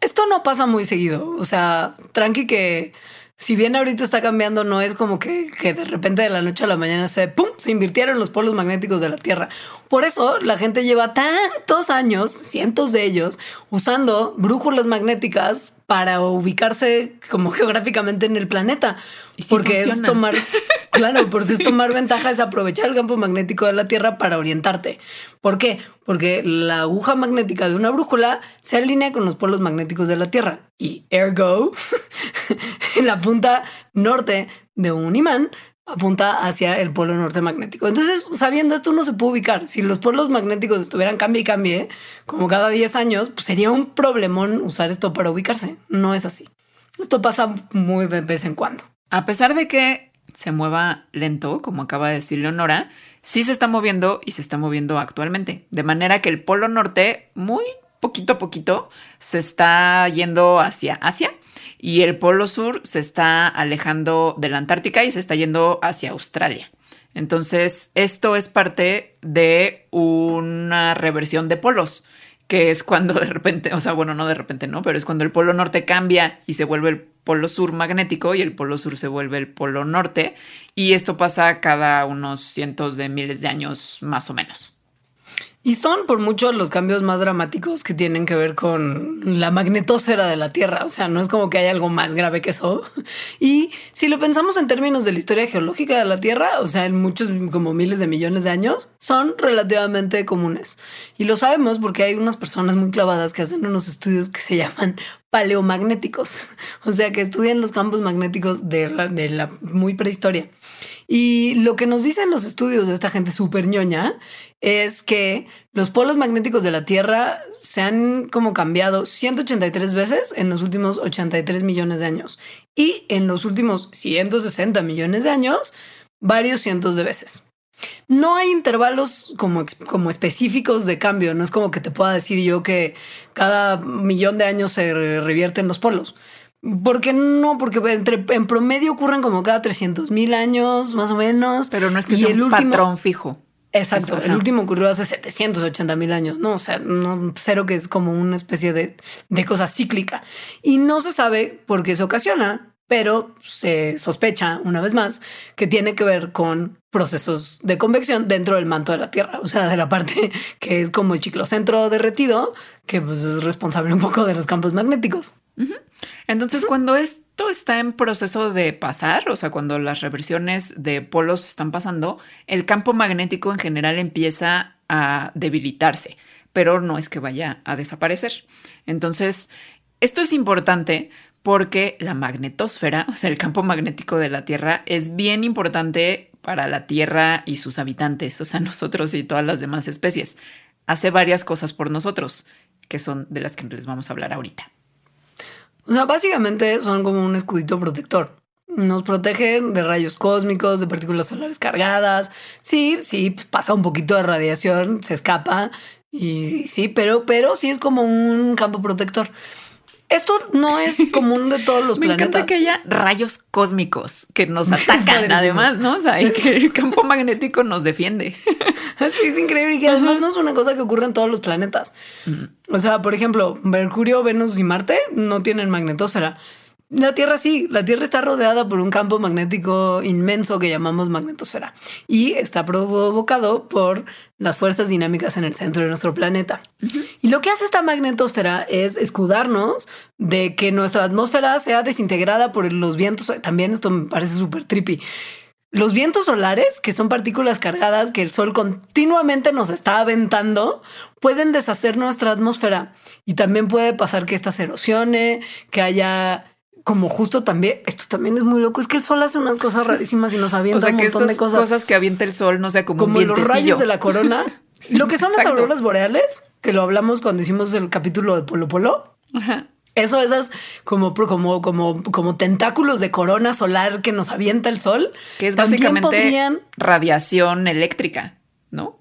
Esto no pasa muy seguido, o sea, tranqui que si bien ahorita está cambiando, no es como que, que, de repente de la noche a la mañana se, ¡pum! se invirtieron los polos magnéticos de la Tierra. Por eso la gente lleva tantos años, cientos de ellos, usando brújulas magnéticas para ubicarse como geográficamente en el planeta. Porque es tomar, claro, porque es tomar ventaja, es aprovechar el campo magnético de la Tierra para orientarte. ¿Por qué? Porque la aguja magnética de una brújula se alinea con los polos magnéticos de la Tierra y ergo, en la punta norte de un imán, apunta hacia el polo norte magnético. Entonces, sabiendo esto, uno se puede ubicar. Si los polos magnéticos estuvieran cambie y cambie, como cada 10 años, pues sería un problemón usar esto para ubicarse. No es así. Esto pasa muy de vez en cuando. A pesar de que se mueva lento, como acaba de decir Leonora, sí se está moviendo y se está moviendo actualmente. De manera que el polo norte, muy poquito a poquito, se está yendo hacia Asia y el polo sur se está alejando de la Antártica y se está yendo hacia Australia. Entonces, esto es parte de una reversión de polos, que es cuando de repente, o sea, bueno, no de repente, no, pero es cuando el polo norte cambia y se vuelve el polo sur magnético y el polo sur se vuelve el polo norte. Y esto pasa cada unos cientos de miles de años más o menos. Y son por mucho los cambios más dramáticos que tienen que ver con la magnetosfera de la Tierra. O sea, no es como que haya algo más grave que eso. Y si lo pensamos en términos de la historia geológica de la Tierra, o sea, en muchos, como miles de millones de años, son relativamente comunes. Y lo sabemos porque hay unas personas muy clavadas que hacen unos estudios que se llaman paleomagnéticos. O sea, que estudian los campos magnéticos de la, de la muy prehistoria. Y lo que nos dicen los estudios de esta gente súper ñoña es que los polos magnéticos de la Tierra se han como cambiado 183 veces en los últimos 83 millones de años y en los últimos 160 millones de años varios cientos de veces. No hay intervalos como, como específicos de cambio, no es como que te pueda decir yo que cada millón de años se revierten los polos. ¿Por qué no? Porque entre, en promedio ocurren como cada 300 mil años, más o menos. Pero no es que sea un patrón fijo. Exacto. el último ocurrió hace 780 mil años, ¿no? O sea, no, cero que es como una especie de, de cosa cíclica. Y no se sabe por qué se ocasiona, pero se sospecha, una vez más, que tiene que ver con procesos de convección dentro del manto de la Tierra, o sea, de la parte que es como el ciclocentro derretido, que pues, es responsable un poco de los campos magnéticos. Entonces, cuando esto está en proceso de pasar, o sea, cuando las reversiones de polos están pasando, el campo magnético en general empieza a debilitarse, pero no es que vaya a desaparecer. Entonces, esto es importante porque la magnetosfera, o sea, el campo magnético de la Tierra, es bien importante para la Tierra y sus habitantes, o sea, nosotros y todas las demás especies. Hace varias cosas por nosotros, que son de las que les vamos a hablar ahorita. O sea, básicamente son como un escudito protector. Nos protegen de rayos cósmicos, de partículas solares cargadas. Sí, sí, pues pasa un poquito de radiación, se escapa. Y sí, pero, pero sí es como un campo protector. Esto no es común de todos los Me planetas. encanta que haya rayos cósmicos que nos atacan, además, ¿no? O sea, y que el campo magnético nos defiende. Sí, es increíble y que además no es una cosa que ocurre en todos los planetas. O sea, por ejemplo, Mercurio, Venus y Marte no tienen magnetosfera. La Tierra sí, la Tierra está rodeada por un campo magnético inmenso que llamamos magnetosfera y está provocado por las fuerzas dinámicas en el centro de nuestro planeta. Y lo que hace esta magnetosfera es escudarnos de que nuestra atmósfera sea desintegrada por los vientos. También esto me parece súper trippy. Los vientos solares, que son partículas cargadas que el sol continuamente nos está aventando, pueden deshacer nuestra atmósfera y también puede pasar que esta se erosione, que haya como justo también, esto también es muy loco, es que el sol hace unas cosas rarísimas y nos avienta O sea, un que montón de cosas. cosas que avienta el sol no sea como, como un los rayos de la corona. lo que son las auroras boreales, que lo hablamos cuando hicimos el capítulo de Polo Polo. Ajá. Eso, esas como, como, como, como tentáculos de corona solar que nos avienta el sol. Que es básicamente radiación eléctrica, ¿no?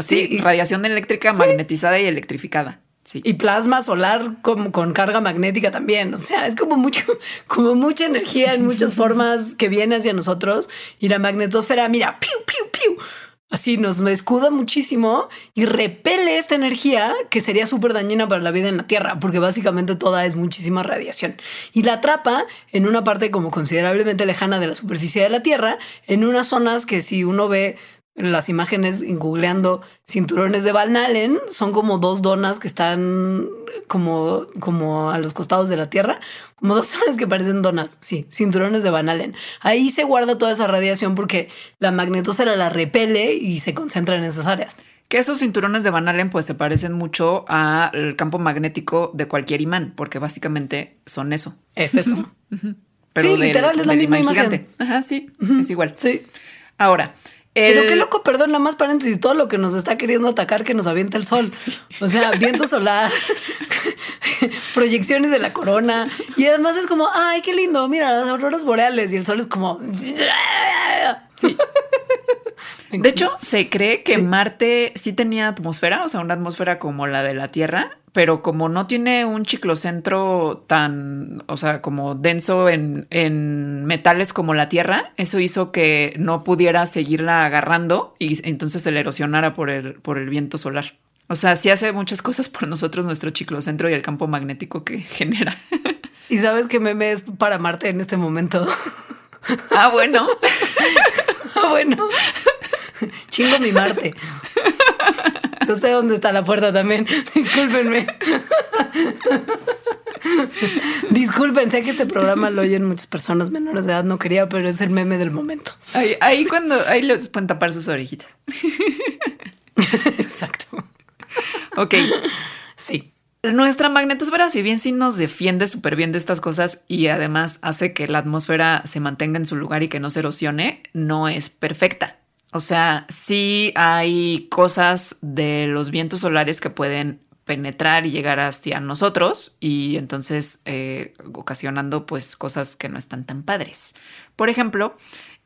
sí, radiación eléctrica magnetizada y electrificada. Sí. Y plasma solar con, con, carga magnética también. O sea, es como mucho, como mucha energía en muchas formas que viene hacia nosotros. Y la magnetosfera, mira, piu, piu, piu así nos escuda muchísimo y repele esta energía que sería súper dañina para la vida en la Tierra, porque básicamente toda es muchísima radiación. Y la atrapa en una parte como considerablemente lejana de la superficie de la Tierra, en unas zonas que si uno ve las imágenes googleando cinturones de Van Allen son como dos donas que están como, como a los costados de la Tierra, como dos donas que parecen donas, sí, cinturones de Van Allen. Ahí se guarda toda esa radiación porque la magnetosfera la repele y se concentra en esas áreas. Que esos cinturones de Van Allen pues se parecen mucho al campo magnético de cualquier imán, porque básicamente son eso. Es eso. Pero sí, literal, es la misma imagen. Ajá, sí, es igual. Sí. Ahora, pero qué loco, perdón, nada más paréntesis, todo lo que nos está queriendo atacar que nos avienta el sol. O sea, viento solar, proyecciones de la corona. Y además es como, ay, qué lindo, mira, las auroras boreales. Y el sol es como... Sí. De hecho, se cree que Marte sí tenía atmósfera, o sea, una atmósfera como la de la Tierra, pero como no tiene un ciclocentro tan, o sea, como denso en, en metales como la Tierra, eso hizo que no pudiera seguirla agarrando y entonces se le erosionara por el, por el viento solar. O sea, sí hace muchas cosas por nosotros nuestro ciclocentro y el campo magnético que genera. ¿Y sabes qué meme es para Marte en este momento? Ah, bueno. ah, bueno. Chingo mi Marte. No sé dónde está la puerta también. Discúlpenme. Disculpen, sé que este programa lo oyen muchas personas menores de edad. No quería, pero es el meme del momento. Ahí, cuando ahí les pueden tapar sus orejitas. Exacto. Ok. Sí. Nuestra magnetosfera, si bien sí nos defiende súper bien de estas cosas y además hace que la atmósfera se mantenga en su lugar y que no se erosione, no es perfecta. O sea, sí hay cosas de los vientos solares que pueden penetrar y llegar hacia nosotros y entonces eh, ocasionando pues cosas que no están tan padres. Por ejemplo,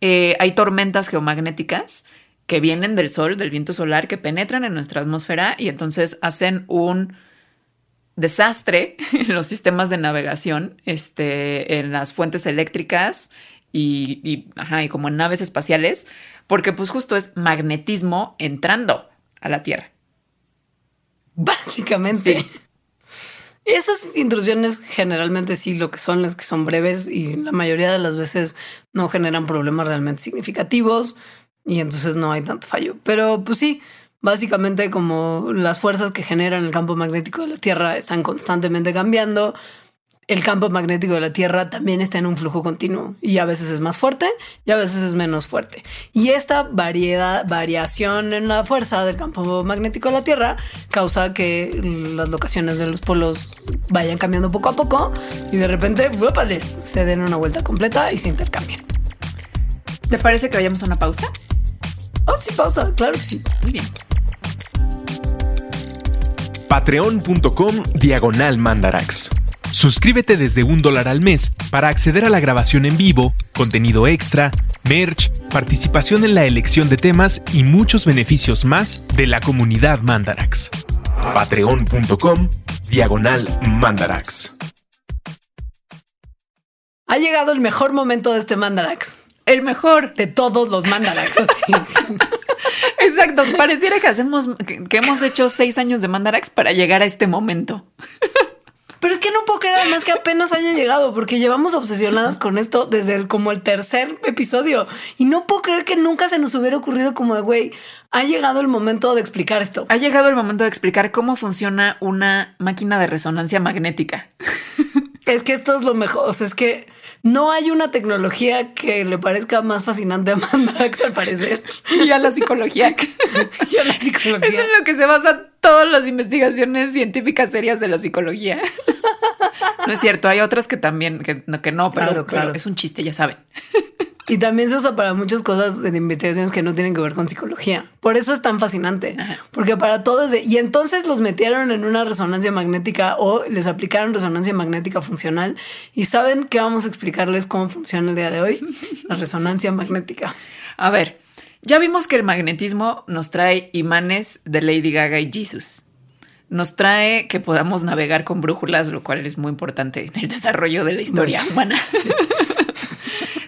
eh, hay tormentas geomagnéticas que vienen del sol, del viento solar, que penetran en nuestra atmósfera y entonces hacen un desastre en los sistemas de navegación, este, en las fuentes eléctricas y, y como en naves espaciales, porque pues justo es magnetismo entrando a la Tierra. Básicamente. Esas intrusiones generalmente sí lo que son las que son breves y la mayoría de las veces no generan problemas realmente significativos y entonces no hay tanto fallo. Pero pues sí, básicamente como las fuerzas que generan el campo magnético de la Tierra están constantemente cambiando, el campo magnético de la Tierra también está en un flujo continuo y a veces es más fuerte y a veces es menos fuerte. Y esta variedad, variación en la fuerza del campo magnético de la Tierra causa que las locaciones de los polos vayan cambiando poco a poco y de repente se den una vuelta completa y se intercambien. ¿Te parece que vayamos a una pausa? Oh, sí, pausa, claro que sí. Muy bien. Patreon.com Diagonal Mandarax. Suscríbete desde un dólar al mes para acceder a la grabación en vivo, contenido extra, merch, participación en la elección de temas y muchos beneficios más de la comunidad Mandarax. Patreon.com Diagonal Mandarax. Ha llegado el mejor momento de este Mandarax. El mejor de todos los Mandarax. Exacto. Pareciera que hacemos, que hemos hecho seis años de Mandarax para llegar a este momento. Pero es que no puedo creer además que apenas haya llegado, porque llevamos obsesionadas con esto desde el, como el tercer episodio. Y no puedo creer que nunca se nos hubiera ocurrido como de, güey, ha llegado el momento de explicar esto. Ha llegado el momento de explicar cómo funciona una máquina de resonancia magnética. Es que esto es lo mejor. O sea, es que no hay una tecnología que le parezca más fascinante a Mandax al parecer. Y a la psicología. y a la psicología. Es en lo que se basa todas las investigaciones científicas serias de la psicología. No es cierto, hay otras que también, que, que no, pero, es un chiste, ya saben. Y también se usa para muchas cosas de investigaciones que no tienen que ver con psicología. Por eso es tan fascinante. Porque para todos... Y entonces los metieron en una resonancia magnética o les aplicaron resonancia magnética funcional. Y saben que vamos a explicarles cómo funciona el día de hoy. La resonancia magnética. A ver, ya vimos que el magnetismo nos trae imanes de Lady Gaga y Jesus. Nos trae que podamos navegar con brújulas, lo cual es muy importante en el desarrollo de la historia humana.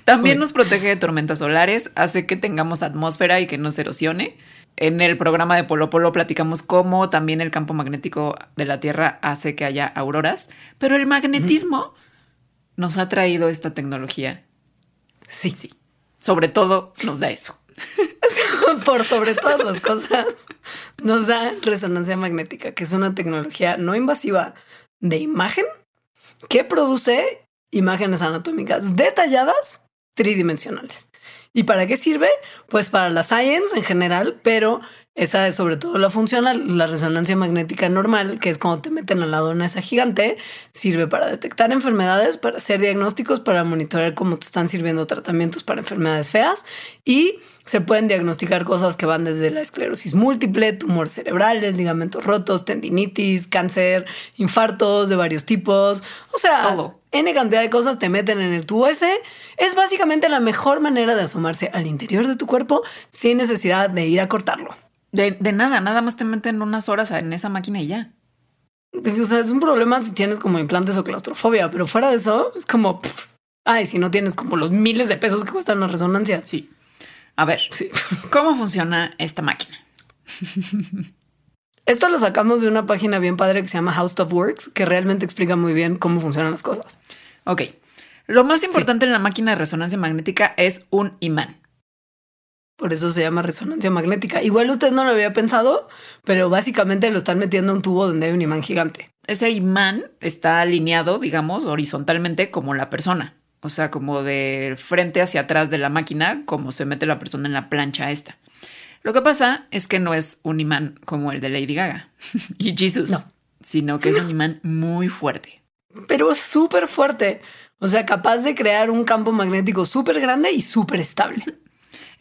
También nos protege de tormentas solares, hace que tengamos atmósfera y que no se erosione. En el programa de Polo Polo platicamos cómo también el campo magnético de la Tierra hace que haya auroras, pero el magnetismo nos ha traído esta tecnología. Sí. Sí. Sobre todo nos da eso. Por sobre todas las cosas, nos da resonancia magnética, que es una tecnología no invasiva de imagen que produce imágenes anatómicas detalladas tridimensionales. ¿Y para qué sirve? Pues para la science en general, pero esa es sobre todo la funcional. La resonancia magnética normal, que es cuando te meten a la dona esa gigante, sirve para detectar enfermedades, para hacer diagnósticos, para monitorear cómo te están sirviendo tratamientos para enfermedades feas y se pueden diagnosticar cosas que van desde la esclerosis múltiple, tumores cerebrales, ligamentos rotos, tendinitis, cáncer, infartos de varios tipos. O sea, Todo. N cantidad de cosas te meten en el tubo ese. Es básicamente la mejor manera de asomarse al interior de tu cuerpo sin necesidad de ir a cortarlo. De, de nada, nada más te meten unas horas en esa máquina y ya. O sea, es un problema si tienes como implantes o claustrofobia, pero fuera de eso es como, pff, ay, si no tienes como los miles de pesos que cuestan las resonancias. Sí. A ver, Sí. ¿cómo funciona esta máquina? Esto lo sacamos de una página bien padre que se llama House of Works, que realmente explica muy bien cómo funcionan las cosas. Ok. Lo más importante en la máquina de resonancia magnética es un imán. Por eso se llama resonancia magnética. Igual usted no lo había pensado, pero básicamente lo están metiendo en un tubo donde hay un imán gigante. Ese imán está alineado, digamos, horizontalmente como la persona. O sea, como de frente hacia atrás de la máquina, como se mete la persona en la plancha esta. Lo que pasa es que no es un imán como el de Lady Gaga y Jesus, No. sino que es un imán muy fuerte. Pero súper fuerte. O sea, capaz de crear un campo magnético súper grande y súper estable.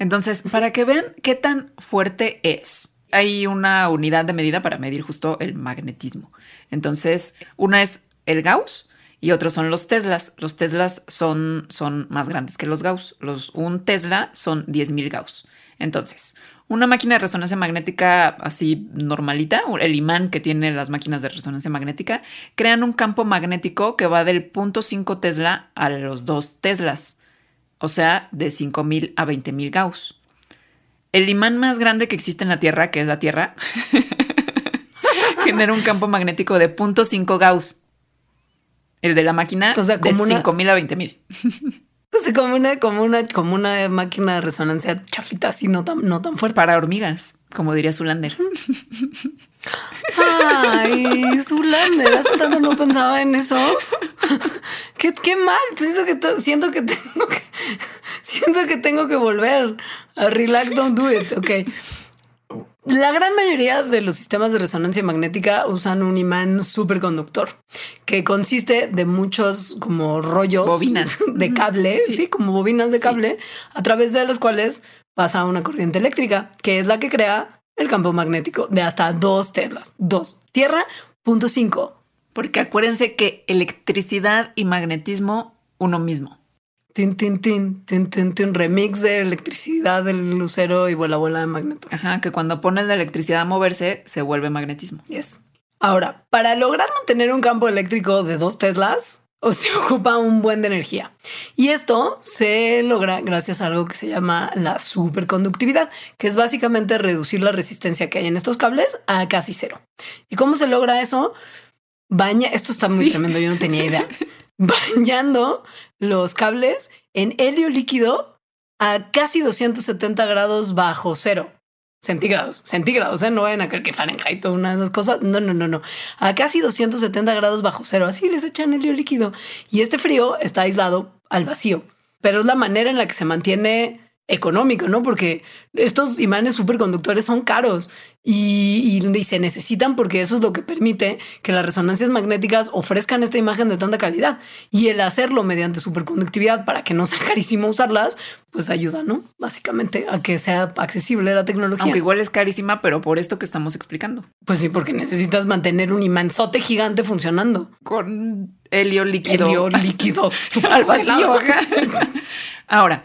Entonces, para que vean qué tan fuerte es, hay una unidad de medida para medir justo el magnetismo. Entonces, una es el Gauss y otros son los Teslas. Los Teslas son, son más grandes que los Gauss. Los, un Tesla son 10.000 Gauss. Entonces, una máquina de resonancia magnética así normalita, el imán que tiene las máquinas de resonancia magnética, crean un campo magnético que va del 0.5 Tesla a los 2 Teslas o sea, de 5.000 a 20.000 Gauss. El imán más grande que existe en la Tierra, que es la Tierra, genera un campo magnético de 0.5 Gauss. El de la máquina, O sea, de como una- 5.000 a 20.000. O sea, como una, como una, como una máquina de resonancia chafita, así no tan, no tan fuerte. Para hormigas, como diría Zulander. Ay, Zulander, hace tanto no pensaba en eso. qué, qué mal. Siento que, to- siento que tengo que siento que tengo que volver a relax, don't do it. Ok. La gran mayoría de los sistemas de resonancia magnética usan un imán superconductor que consiste de muchos como rollos Bobinas. de cable, Sí. sí, como bobinas de Sí. cable, a través de los cuales pasa una corriente eléctrica, que es la que crea el campo magnético de hasta dos teslas. Dos. Tierra, punto cinco. Porque acuérdense que electricidad y magnetismo, uno mismo. Tin, tin, tin, tin, tin, tin. Remix de electricidad del lucero y vuela, vuela de magneto. Ajá, que cuando pones la electricidad a moverse, se vuelve magnetismo. Yes. Ahora, para lograr mantener un campo eléctrico de dos teslas, o se ocupa un buen de energía. Y esto se logra gracias a algo que se llama la superconductividad, que es básicamente reducir la resistencia que hay en estos cables a casi cero. ¿Y cómo se logra eso? Baña, esto está muy Sí. tremendo, yo no tenía idea. Bañando los cables en helio líquido a casi 270 grados bajo cero centígrados, centígrados, ¿eh? no vayan a creer que Fahrenheit o una de esas cosas. No, no, no, no. A casi 270 grados bajo cero. Así les echan helio líquido. Y este frío está aislado al vacío. Pero es la manera en la que se mantiene económico, ¿no? Porque estos imanes superconductores son caros y, y, se necesitan porque eso es lo que permite que las resonancias magnéticas ofrezcan esta imagen de tanta calidad. Y el hacerlo mediante superconductividad para que no sea carísimo usarlas, pues ayuda, ¿no? Básicamente a que sea accesible la tecnología. Aunque igual es carísima, pero por esto que estamos explicando. Pues sí, porque necesitas mantener un imanzote gigante funcionando. Con helio líquido. Helio líquido. al vacío. Ahora,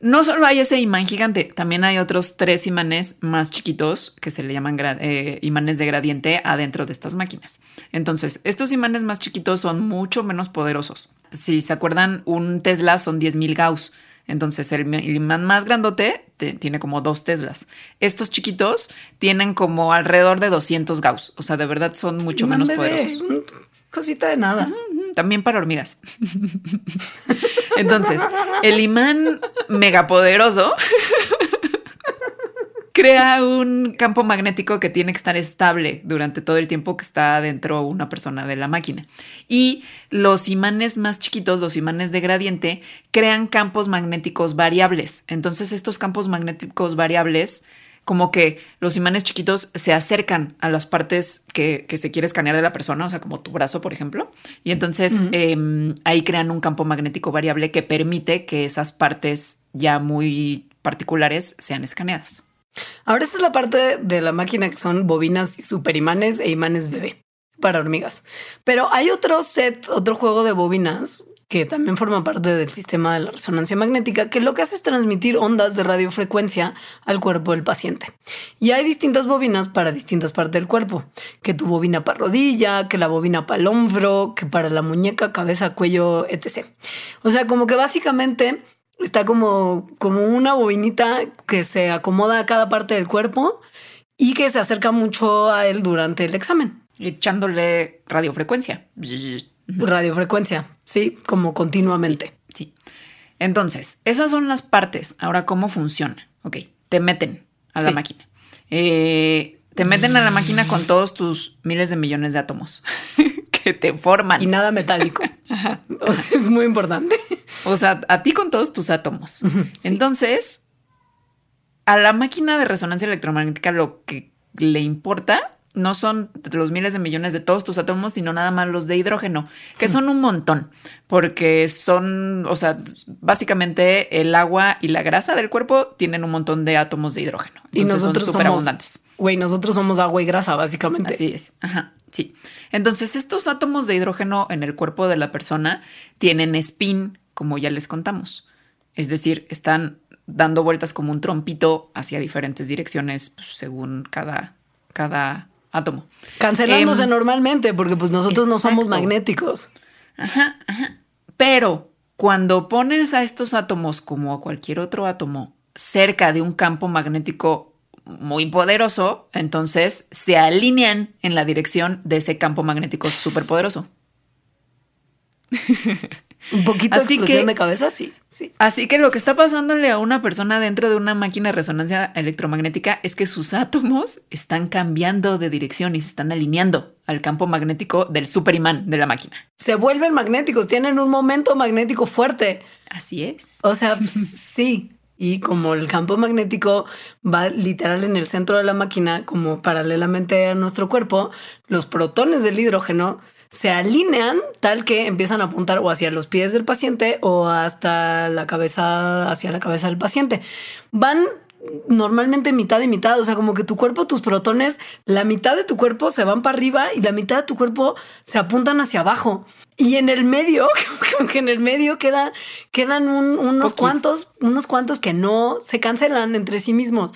no solo hay ese imán gigante, también hay otros tres imanes más chiquitos que se le llaman eh, imanes de gradiente adentro de estas máquinas. Entonces, estos imanes más chiquitos son mucho menos poderosos. Si se acuerdan, un Tesla son 10.000 Gauss. Entonces, el, imán más grandote tiene como dos Teslas. Estos chiquitos tienen como alrededor de 200 Gauss. O sea, de verdad son mucho menos poderosos. Cosita de nada. También para hormigas. Entonces, el imán megapoderoso crea un campo magnético que tiene que estar estable durante todo el tiempo que está dentro una persona de la máquina. Y los imanes más chiquitos, los imanes de gradiente, crean campos magnéticos variables. Entonces estos campos magnéticos variables, como que los imanes chiquitos se acercan a las partes que, se quiere escanear de la persona, o sea, como tu brazo, por ejemplo. Y entonces em, ahí crean un campo magnético variable que permite que esas partes ya muy particulares sean escaneadas. Ahora esa es la parte de la máquina que son bobinas super imanes e imanes bebé para hormigas. Pero hay otro set, otro juego de bobinas que también forma parte del sistema de la resonancia magnética, que lo que hace es transmitir ondas de radiofrecuencia al cuerpo del paciente. Y hay distintas bobinas para distintas partes del cuerpo, que tu bobina para rodilla, que la bobina para el hombro, que para la muñeca, cabeza, cuello, etc. O sea, como que básicamente Está como, como una bobinita que se acomoda a cada parte del cuerpo y que se acerca mucho a él durante el examen. Echándole radiofrecuencia. Radiofrecuencia, sí, como continuamente. Sí, Entonces, esas son las partes. Ahora, ¿cómo funciona? Ok, te meten a la máquina. Eh, te meten a la máquina con todos tus miles de millones de átomos que te forman. Y nada metálico. O sea, es muy importante. O sea, a ti con todos tus átomos. Entonces, a la máquina de resonancia electromagnética lo que le importa no son los miles de millones de todos tus átomos, sino nada más los de hidrógeno, que son un montón, porque son, o sea, básicamente el agua y la grasa del cuerpo tienen un montón de átomos de hidrógeno. y nosotros son súper abundantes. Güey, nosotros somos agua y grasa, básicamente. Así es. Ajá. Sí. Entonces, estos átomos de hidrógeno en el cuerpo de la persona tienen spin, como ya les contamos. Es decir, están dando vueltas como un trompito hacia diferentes direcciones pues, según cada, cada átomo. Cancelándose em, normalmente, porque pues nosotros no somos magnéticos. Ajá, ajá. Pero cuando pones a estos átomos como a cualquier otro átomo cerca de un campo magnético muy poderoso, entonces se alinean en la dirección de ese campo magnético superpoderoso. Un poquito así explosión de cabeza, sí, sí. Así que lo que está pasándole a una persona dentro de una máquina de resonancia electromagnética es que sus átomos están cambiando de dirección y se están alineando al campo magnético del superimán de la máquina. Se vuelven magnéticos, tienen un momento magnético fuerte. Así es. O sea, sí. Y como el campo magnético va literal en el centro de la máquina, como paralelamente a nuestro cuerpo, los protones del hidrógeno se alinean tal que empiezan a apuntar o hacia los pies del paciente o hasta la cabeza, hacia la cabeza del paciente. Van normalmente mitad y mitad, o sea, como que tu cuerpo, tus protones, la mitad de tu cuerpo se van para arriba y la mitad de tu cuerpo se apuntan hacia abajo. Y en el medio, como que en el medio queda, quedan unos cuantos, unos cuantos que no se cancelan entre sí mismos.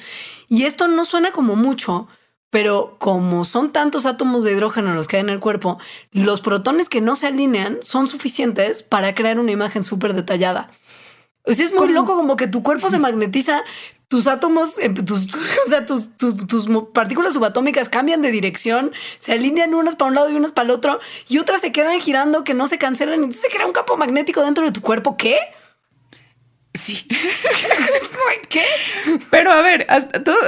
Y esto no suena como mucho, pero como son tantos átomos de hidrógeno los que hay en el cuerpo, los protones que no se alinean son suficientes para crear una imagen súper detallada. O sea, es muy loco como que tu cuerpo se magnetiza, tus átomos, eh, tus, o sea, tus, partículas subatómicas cambian de dirección, se alinean unas para un lado y unas para el otro, y otras se quedan girando que no se cancelan, entonces se crea un campo magnético dentro de tu cuerpo. ¿Qué? Sí. ¿Qué? Pero a ver,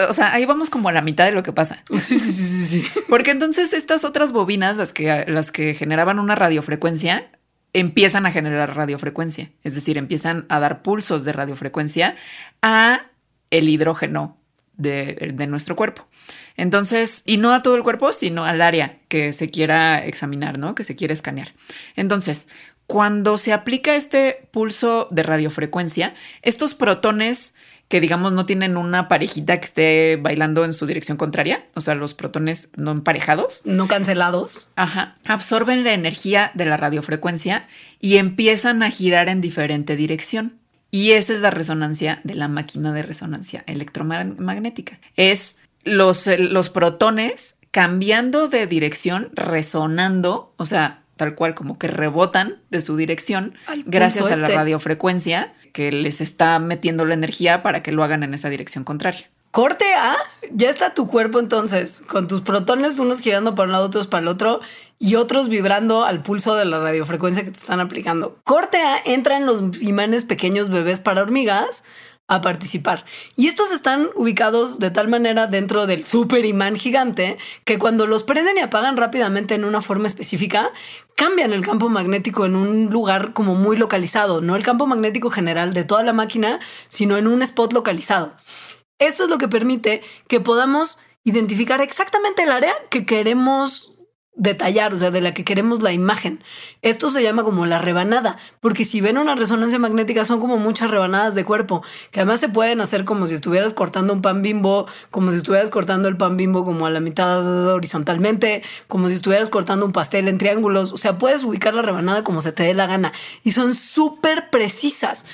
o sea, ahí vamos como a la mitad de lo que pasa. Sí, sí, sí, sí. Porque entonces estas otras bobinas, las que, las que generaban una radiofrecuencia, empiezan a generar radiofrecuencia, es decir, empiezan a dar pulsos de radiofrecuencia a el hidrógeno de, de, nuestro cuerpo. Entonces, y no a todo el cuerpo, sino al área que se quiera examinar, ¿no? Que se quiera escanear. Entonces, cuando se aplica este pulso de radiofrecuencia, estos protones que digamos no tienen una parejita que esté bailando en su dirección contraria, o sea, los protones no emparejados, no cancelados, ajá, absorben la energía de la radiofrecuencia y empiezan a girar en diferente dirección. Y esa es la resonancia de la máquina de resonancia electromagnética. Es los, los protones cambiando de dirección, resonando, o sea, tal cual como que rebotan de su dirección gracias a la este. radiofrecuencia que les está metiendo la energía para que lo hagan en esa dirección contraria. Corte A, ya está tu cuerpo entonces, con tus protones, unos girando para un lado, otros para el otro, y otros vibrando al pulso de la radiofrecuencia que te están aplicando. Corte A, entran los imanes pequeños bebés para hormigas a participar. Y estos están ubicados de tal manera dentro del super imán gigante que cuando los prenden y apagan rápidamente en una forma específica, cambian el campo magnético en un lugar como muy localizado, no el campo magnético general de toda la máquina, sino en un spot localizado. Esto es lo que permite que podamos identificar exactamente el área que queremos detallar, o sea, de la que queremos la imagen. Esto se llama como la rebanada, porque si ven una resonancia magnética son como muchas rebanadas de cuerpo, que además se pueden hacer como si estuvieras cortando un pan bimbo, como si estuvieras cortando el pan bimbo como a la mitad horizontalmente, como si estuvieras cortando un pastel en triángulos, o sea, puedes ubicar la rebanada como se te dé la gana y son súper precisas.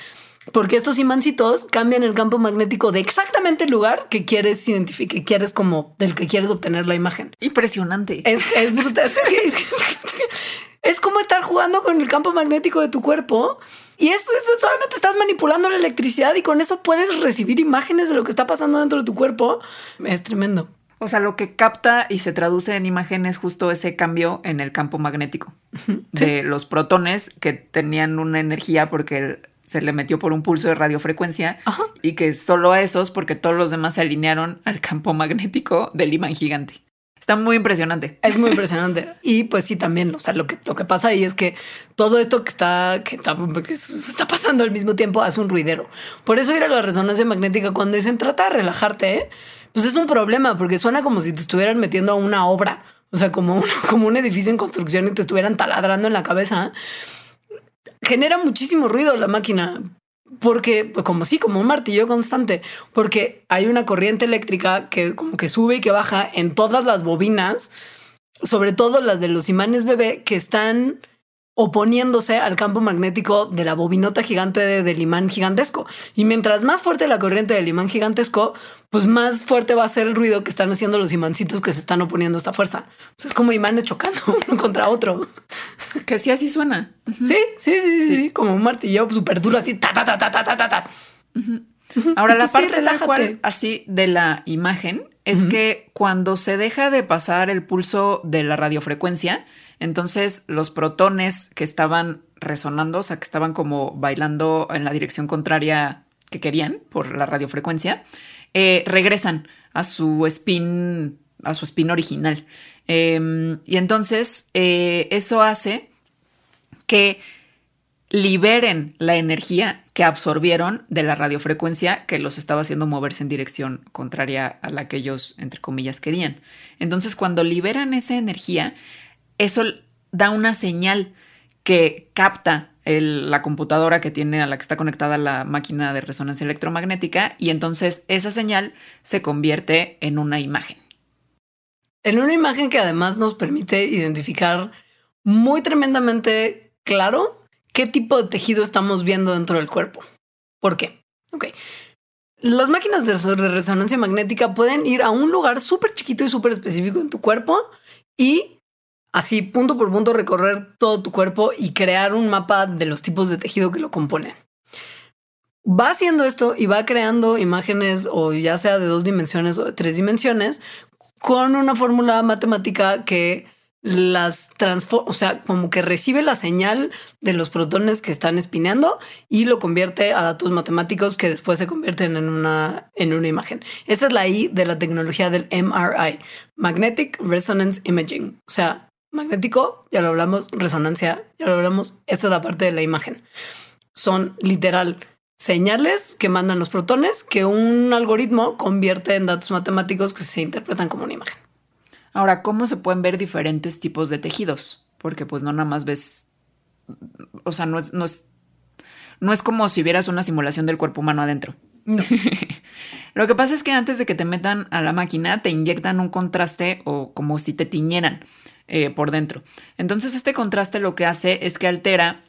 Porque estos imancitos cambian el campo magnético de exactamente el lugar que quieres identificar, que quieres como del que quieres obtener la imagen. Impresionante. Es, es brutal. es como estar jugando con el campo magnético de tu cuerpo. Y eso, eso solamente estás manipulando la electricidad y con eso puedes recibir imágenes de lo que está pasando dentro de tu cuerpo. Es tremendo. O sea, lo que capta y se traduce en imágenes justo ese cambio en el campo magnético de los protones que tenían una energía porque se le metió por un pulso de radiofrecuencia y que solo a esos, porque todos los demás se alinearon al campo magnético del imán gigante. Está muy impresionante. Es muy impresionante. Y pues sí, también, o sea, lo que, lo que pasa ahí es que todo esto que está, que está, pasando al mismo tiempo hace un ruidero. Por eso ir a la resonancia magnética cuando dicen trata de relajarte, ¿eh? pues es un problema porque suena como si te estuvieran metiendo a una obra. O sea, como como un edificio en construcción y te estuvieran taladrando en la cabeza genera muchísimo ruido la máquina. Porque, como sí, como un martillo constante, porque hay una corriente eléctrica que como que sube y que baja en todas las bobinas, sobre todo las de los imanes bebé, que están oponiéndose al campo magnético de la bobinota gigante del imán gigantesco. Y mientras más fuerte la corriente del imán gigantesco, pues más fuerte va a ser el ruido que están haciendo los imancitos que se están oponiendo a esta fuerza. es como imanes chocando uno contra otro. Que sí así suena. sí, sí, sí, sí, como un martillo súper duro, así, ta, ta, ta, ta, ta, ta, ta. Ahora, la parte tal cual así de la imagen es que cuando se deja de pasar el pulso de la radiofrecuencia, entonces los protones que estaban resonando, o sea, que estaban como bailando en la dirección contraria que querían por la radiofrecuencia, eh, regresan a su spin, a su spin original. Em, y entonces eh, eso hace que liberen la energía que absorbieron de la radiofrecuencia que los estaba haciendo moverse en dirección contraria a la que ellos, entre comillas, querían. Entonces, cuando liberan esa energía, eso da una señal que capta la computadora que tiene a la que está conectada la máquina de resonancia electromagnética y entonces esa señal se convierte en una imagen. En una imagen que además nos permite identificar muy tremendamente claro qué tipo de tejido estamos viendo dentro del cuerpo. ¿Por qué? Ok. Las máquinas de resonancia magnética pueden ir a un lugar súper chiquito y súper específico en tu cuerpo y así punto por punto recorrer todo tu cuerpo y crear un mapa de los tipos de tejido que lo componen. Va haciendo esto y va creando imágenes o ya sea de dos dimensiones o de tres dimensiones con una fórmula matemática que las transforma, o sea, como que recibe la señal de los protones que están espineando y lo convierte a datos matemáticos que después se convierten en una, en una imagen. Esa es la I de la tecnología del MRI, Magnetic Resonance Imaging. O sea, magnético, ya lo hablamos, resonancia, ya lo hablamos, esta es la parte de la imagen. Son literal señales que mandan los protones que un algoritmo convierte en datos matemáticos que se interpretan como una imagen. Ahora, ¿cómo se pueden ver diferentes tipos de tejidos? Porque pues no nada más ves, o sea, no es, no es, no es como si vieras una simulación del cuerpo humano adentro. Lo que pasa es que antes de que te metan a la máquina, te inyectan un contraste o como si te tiñeran eh, por dentro. Entonces, este contraste lo que hace es que altera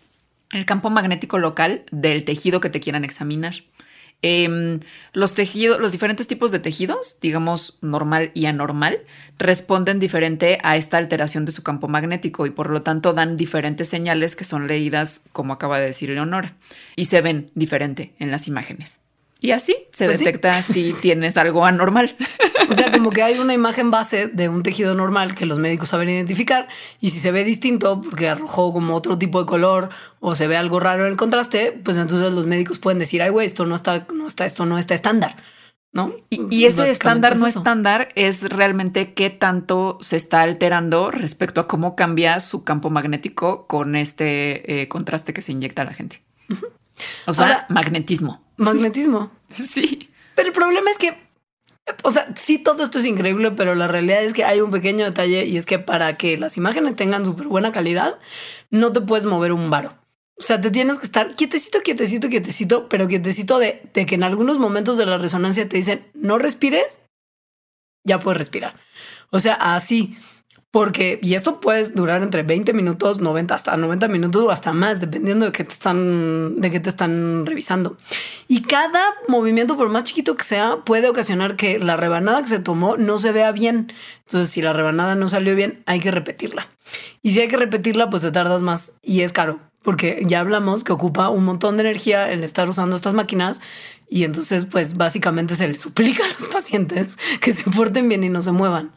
el campo magnético local del tejido que te quieran examinar. Em, los tejidos, los diferentes tipos de tejidos, digamos normal y anormal, responden diferente a esta alteración de su campo magnético y por lo tanto dan diferentes señales que son leídas, como acaba de decir Leonora, y se ven diferente en las imágenes. Y así se Pues sí. detecta si tienes algo anormal. O sea, como que hay una imagen base de un tejido normal que los médicos saben identificar y si se ve distinto porque arrojó como otro tipo de color o se ve algo raro en el contraste, pues entonces los médicos pueden decir, ay, güey, esto no está, no está, esto no está estándar, ¿no? Y, y ese estándar es no estándar es realmente qué tanto se está alterando respecto a cómo cambia su campo magnético con este eh, contraste que se inyecta a la gente. O sea, Ahora- magnetismo. Magnetismo. Sí. Pero el problema es que, o sea, sí, todo esto es increíble, pero la realidad es que hay un pequeño detalle y es que para que las imágenes tengan súper buena calidad, no te puedes mover un varo. O sea, te tienes que estar quietecito, quietecito, quietecito, pero quietecito de, de que en algunos momentos de la resonancia te dicen no respires, ya puedes respirar. O sea, así. Porque, y esto puede durar entre 20 minutos, 90 hasta 90 minutos o hasta más, dependiendo de qué te están, de qué te están revisando. Y cada movimiento, por más chiquito que sea, puede ocasionar que la rebanada que se tomó no se vea bien. Entonces, si la rebanada no salió bien, hay que repetirla. Y si hay que repetirla, pues te tardas más y es caro, porque ya hablamos que ocupa un montón de energía el estar usando estas máquinas y entonces, pues básicamente se les suplica a los pacientes que se porten bien y no se muevan.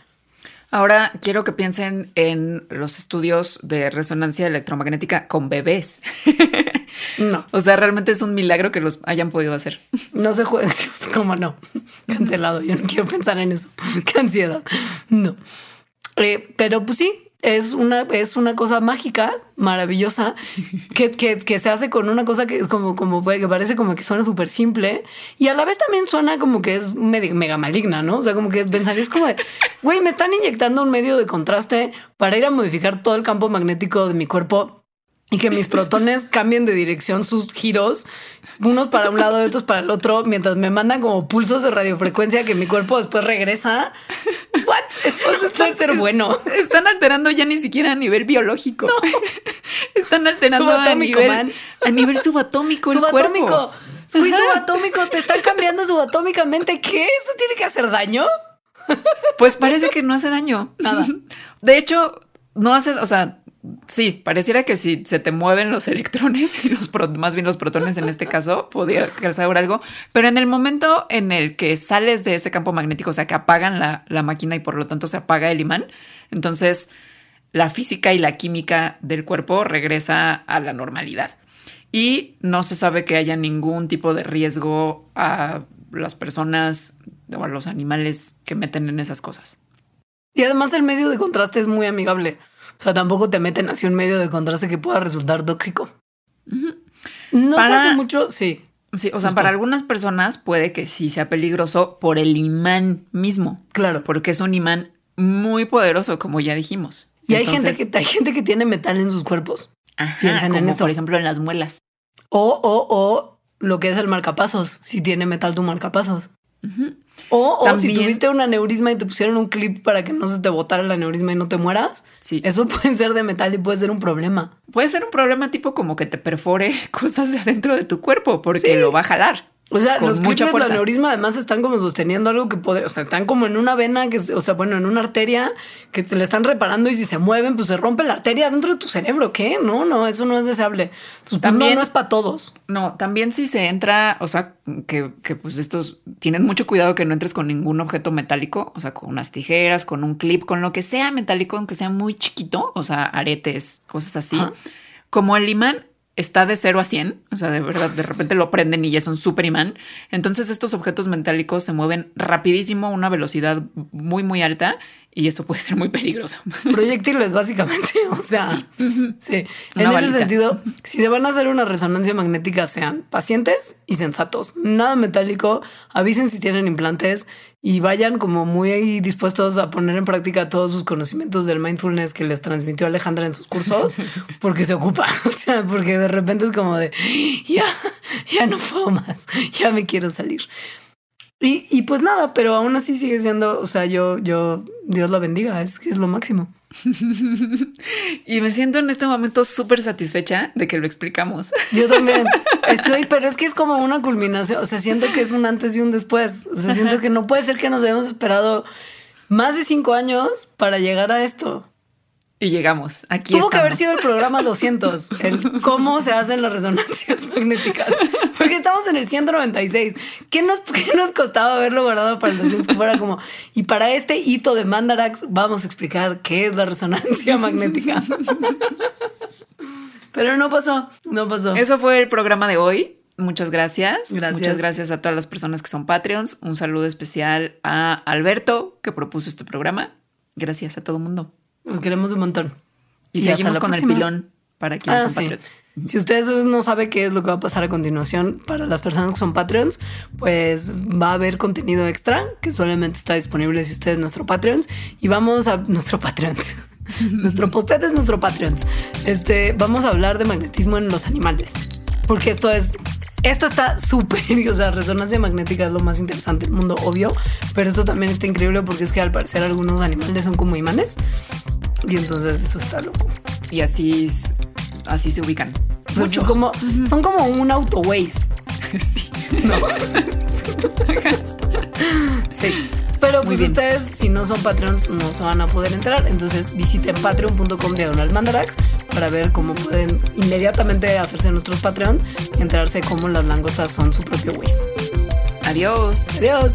Ahora quiero que piensen en los estudios de resonancia electromagnética con bebés. No, o sea, realmente es un milagro que los hayan podido hacer. no se juegue. Como no? Cancelado. Yo no quiero pensar en eso. Qué ansiedad. No. Eh, pero pues sí, es una, es una cosa mágica, maravillosa, que, que, que se hace con una cosa que es como, como que parece como que suena súper simple y a la vez también suena como que es mega maligna, ¿no? O sea, como que pensarías como de, güey, me están inyectando un medio de contraste para ir a modificar todo el campo magnético de mi cuerpo y que mis protones cambien de dirección sus giros, unos para un lado y otros para el otro, mientras me mandan como pulsos de radiofrecuencia que mi cuerpo después regresa. What? Eso es esto es ser bueno. Están alterando ya ni siquiera a nivel biológico. Están alterando a nivel, man. a nivel subatómico. el Subatómico. cuerpo. Güey, Ajá. subatómico, te están cambiando subatómicamente. ¿Qué? ¿Eso tiene que hacer daño? Pues parece que no hace daño. Nada. De hecho, no hace, o sea, sí, pareciera que si se te mueven los electrones y los más bien los protones en este caso, podría causar algo. Pero en el momento en el que sales de ese campo magnético, o sea, que apagan la, la máquina y por lo tanto se apaga el imán, entonces la física y la química del cuerpo regresa a la normalidad. Y no se sabe que haya ningún tipo de riesgo a las personas o a los animales que meten en esas cosas. Y además el medio de contraste es muy amigable. O sea, tampoco te meten así un medio de contraste que pueda resultar tóxico. No Para- se hace mucho, sí. Sí, o sea, Justo. para algunas personas puede que sí sea peligroso por el imán mismo, Claro. porque es un imán muy poderoso, como ya dijimos. Y hay gente que hay gente que tiene metal en sus cuerpos. ajá, piensan en eso. por ejemplo en las muelas. O, o, o lo que es el marcapasos, si tiene metal tu marcapasos. O, o si tuviste un aneurisma y te pusieron un clip para que no se te botara el aneurisma y no te mueras, Sí. eso puede ser de metal y puede ser un problema. Puede ser un problema tipo como que te perfore cosas de adentro de tu cuerpo porque Sí. lo va a jalar. O sea, Con los mucha del fuerza. aneurisma además están como sosteniendo algo que podría, o sea, están como en una vena, que, o sea, bueno, en una arteria que te le están reparando y si se mueven, pues se rompe la arteria dentro de tu cerebro. ¿Qué? No, no, eso no es deseable. Entonces, pues, no, no es para todos. No, también si se entra, o sea, que, que pues estos tienen mucho cuidado que no entres con ningún objeto metálico, o sea, con unas tijeras, con un clip, con lo que sea metálico, aunque sea muy chiquito, o sea, aretes, cosas así. Ajá. Como el imán está de 0 a 100, o sea, de verdad, de repente lo prenden y ya es un super imán. Entonces estos objetos metálicos se mueven rapidísimo a una velocidad muy, muy alta y esto puede ser muy peligroso. Proyectiles, básicamente. O sea, sí. En balita. ese sentido, si se van a hacer una resonancia magnética, sean pacientes y sensatos. Nada metálico. Avisen si tienen implantes y vayan como muy dispuestos a poner en práctica todos sus conocimientos del mindfulness que les transmitió Alejandra en sus cursos, porque se ocupa. O sea, porque de repente es como de ya, ya no puedo más, ya me quiero salir. Y, y pues nada, pero aún así sigue siendo, o sea, yo, yo, Dios la bendiga, es que es lo máximo. Y me siento en este momento súper satisfecha de que lo explicamos. Yo también estoy, pero es que es como una culminación. O sea, siento que es un antes y un después. O sea, siento que no puede ser que nos hayamos esperado más de cinco años para llegar a esto. Y llegamos. Aquí Tuvo que haber estamos. sido el programa 200, el cómo se hacen las resonancias magnéticas. Porque estamos en el 196. ¿Qué nos, qué nos costaba haberlo guardado para el 200? Que fuera como, y para este hito de Mandarax vamos a explicar qué es la resonancia magnética. Pero no pasó, no pasó. Eso fue el programa de hoy. Muchas gracias. Gracias. Muchas gracias a todas las personas que son Patreons. Un saludo especial a Alberto, que propuso este programa. Gracias a todo el mundo. Nos queremos un montón. Y, hasta seguimos con próxima. el pilón para quienes Ah, son sí. Patreons. Si usted no sabe qué es lo que va a pasar a continuación para las personas que son Patreons, pues va a haber contenido extra que solamente está disponible si usted es nuestro Patreons. Y vamos a nuestro Patreons. nuestro postet es nuestro Patreons. Este, vamos a hablar de magnetismo en los animales. Porque esto es. Esto está súper, o sea, resonancia magnética es lo más interesante del mundo, obvio, pero esto también está increíble porque es que al parecer algunos animales son como imanes y entonces eso está loco. Y así, así se ubican. O sea, Muchos. son como, son como un auto Waze. sí. ¿no? sí. Pero Muy pues bien. ustedes, si no son Patreons, no se van a poder entrar. Entonces visiten patreon.com diagonal mandarax para ver cómo pueden inmediatamente hacerse nuestros Patreons y enterarse cómo las langostas son su propio Waze. Adiós. Adiós.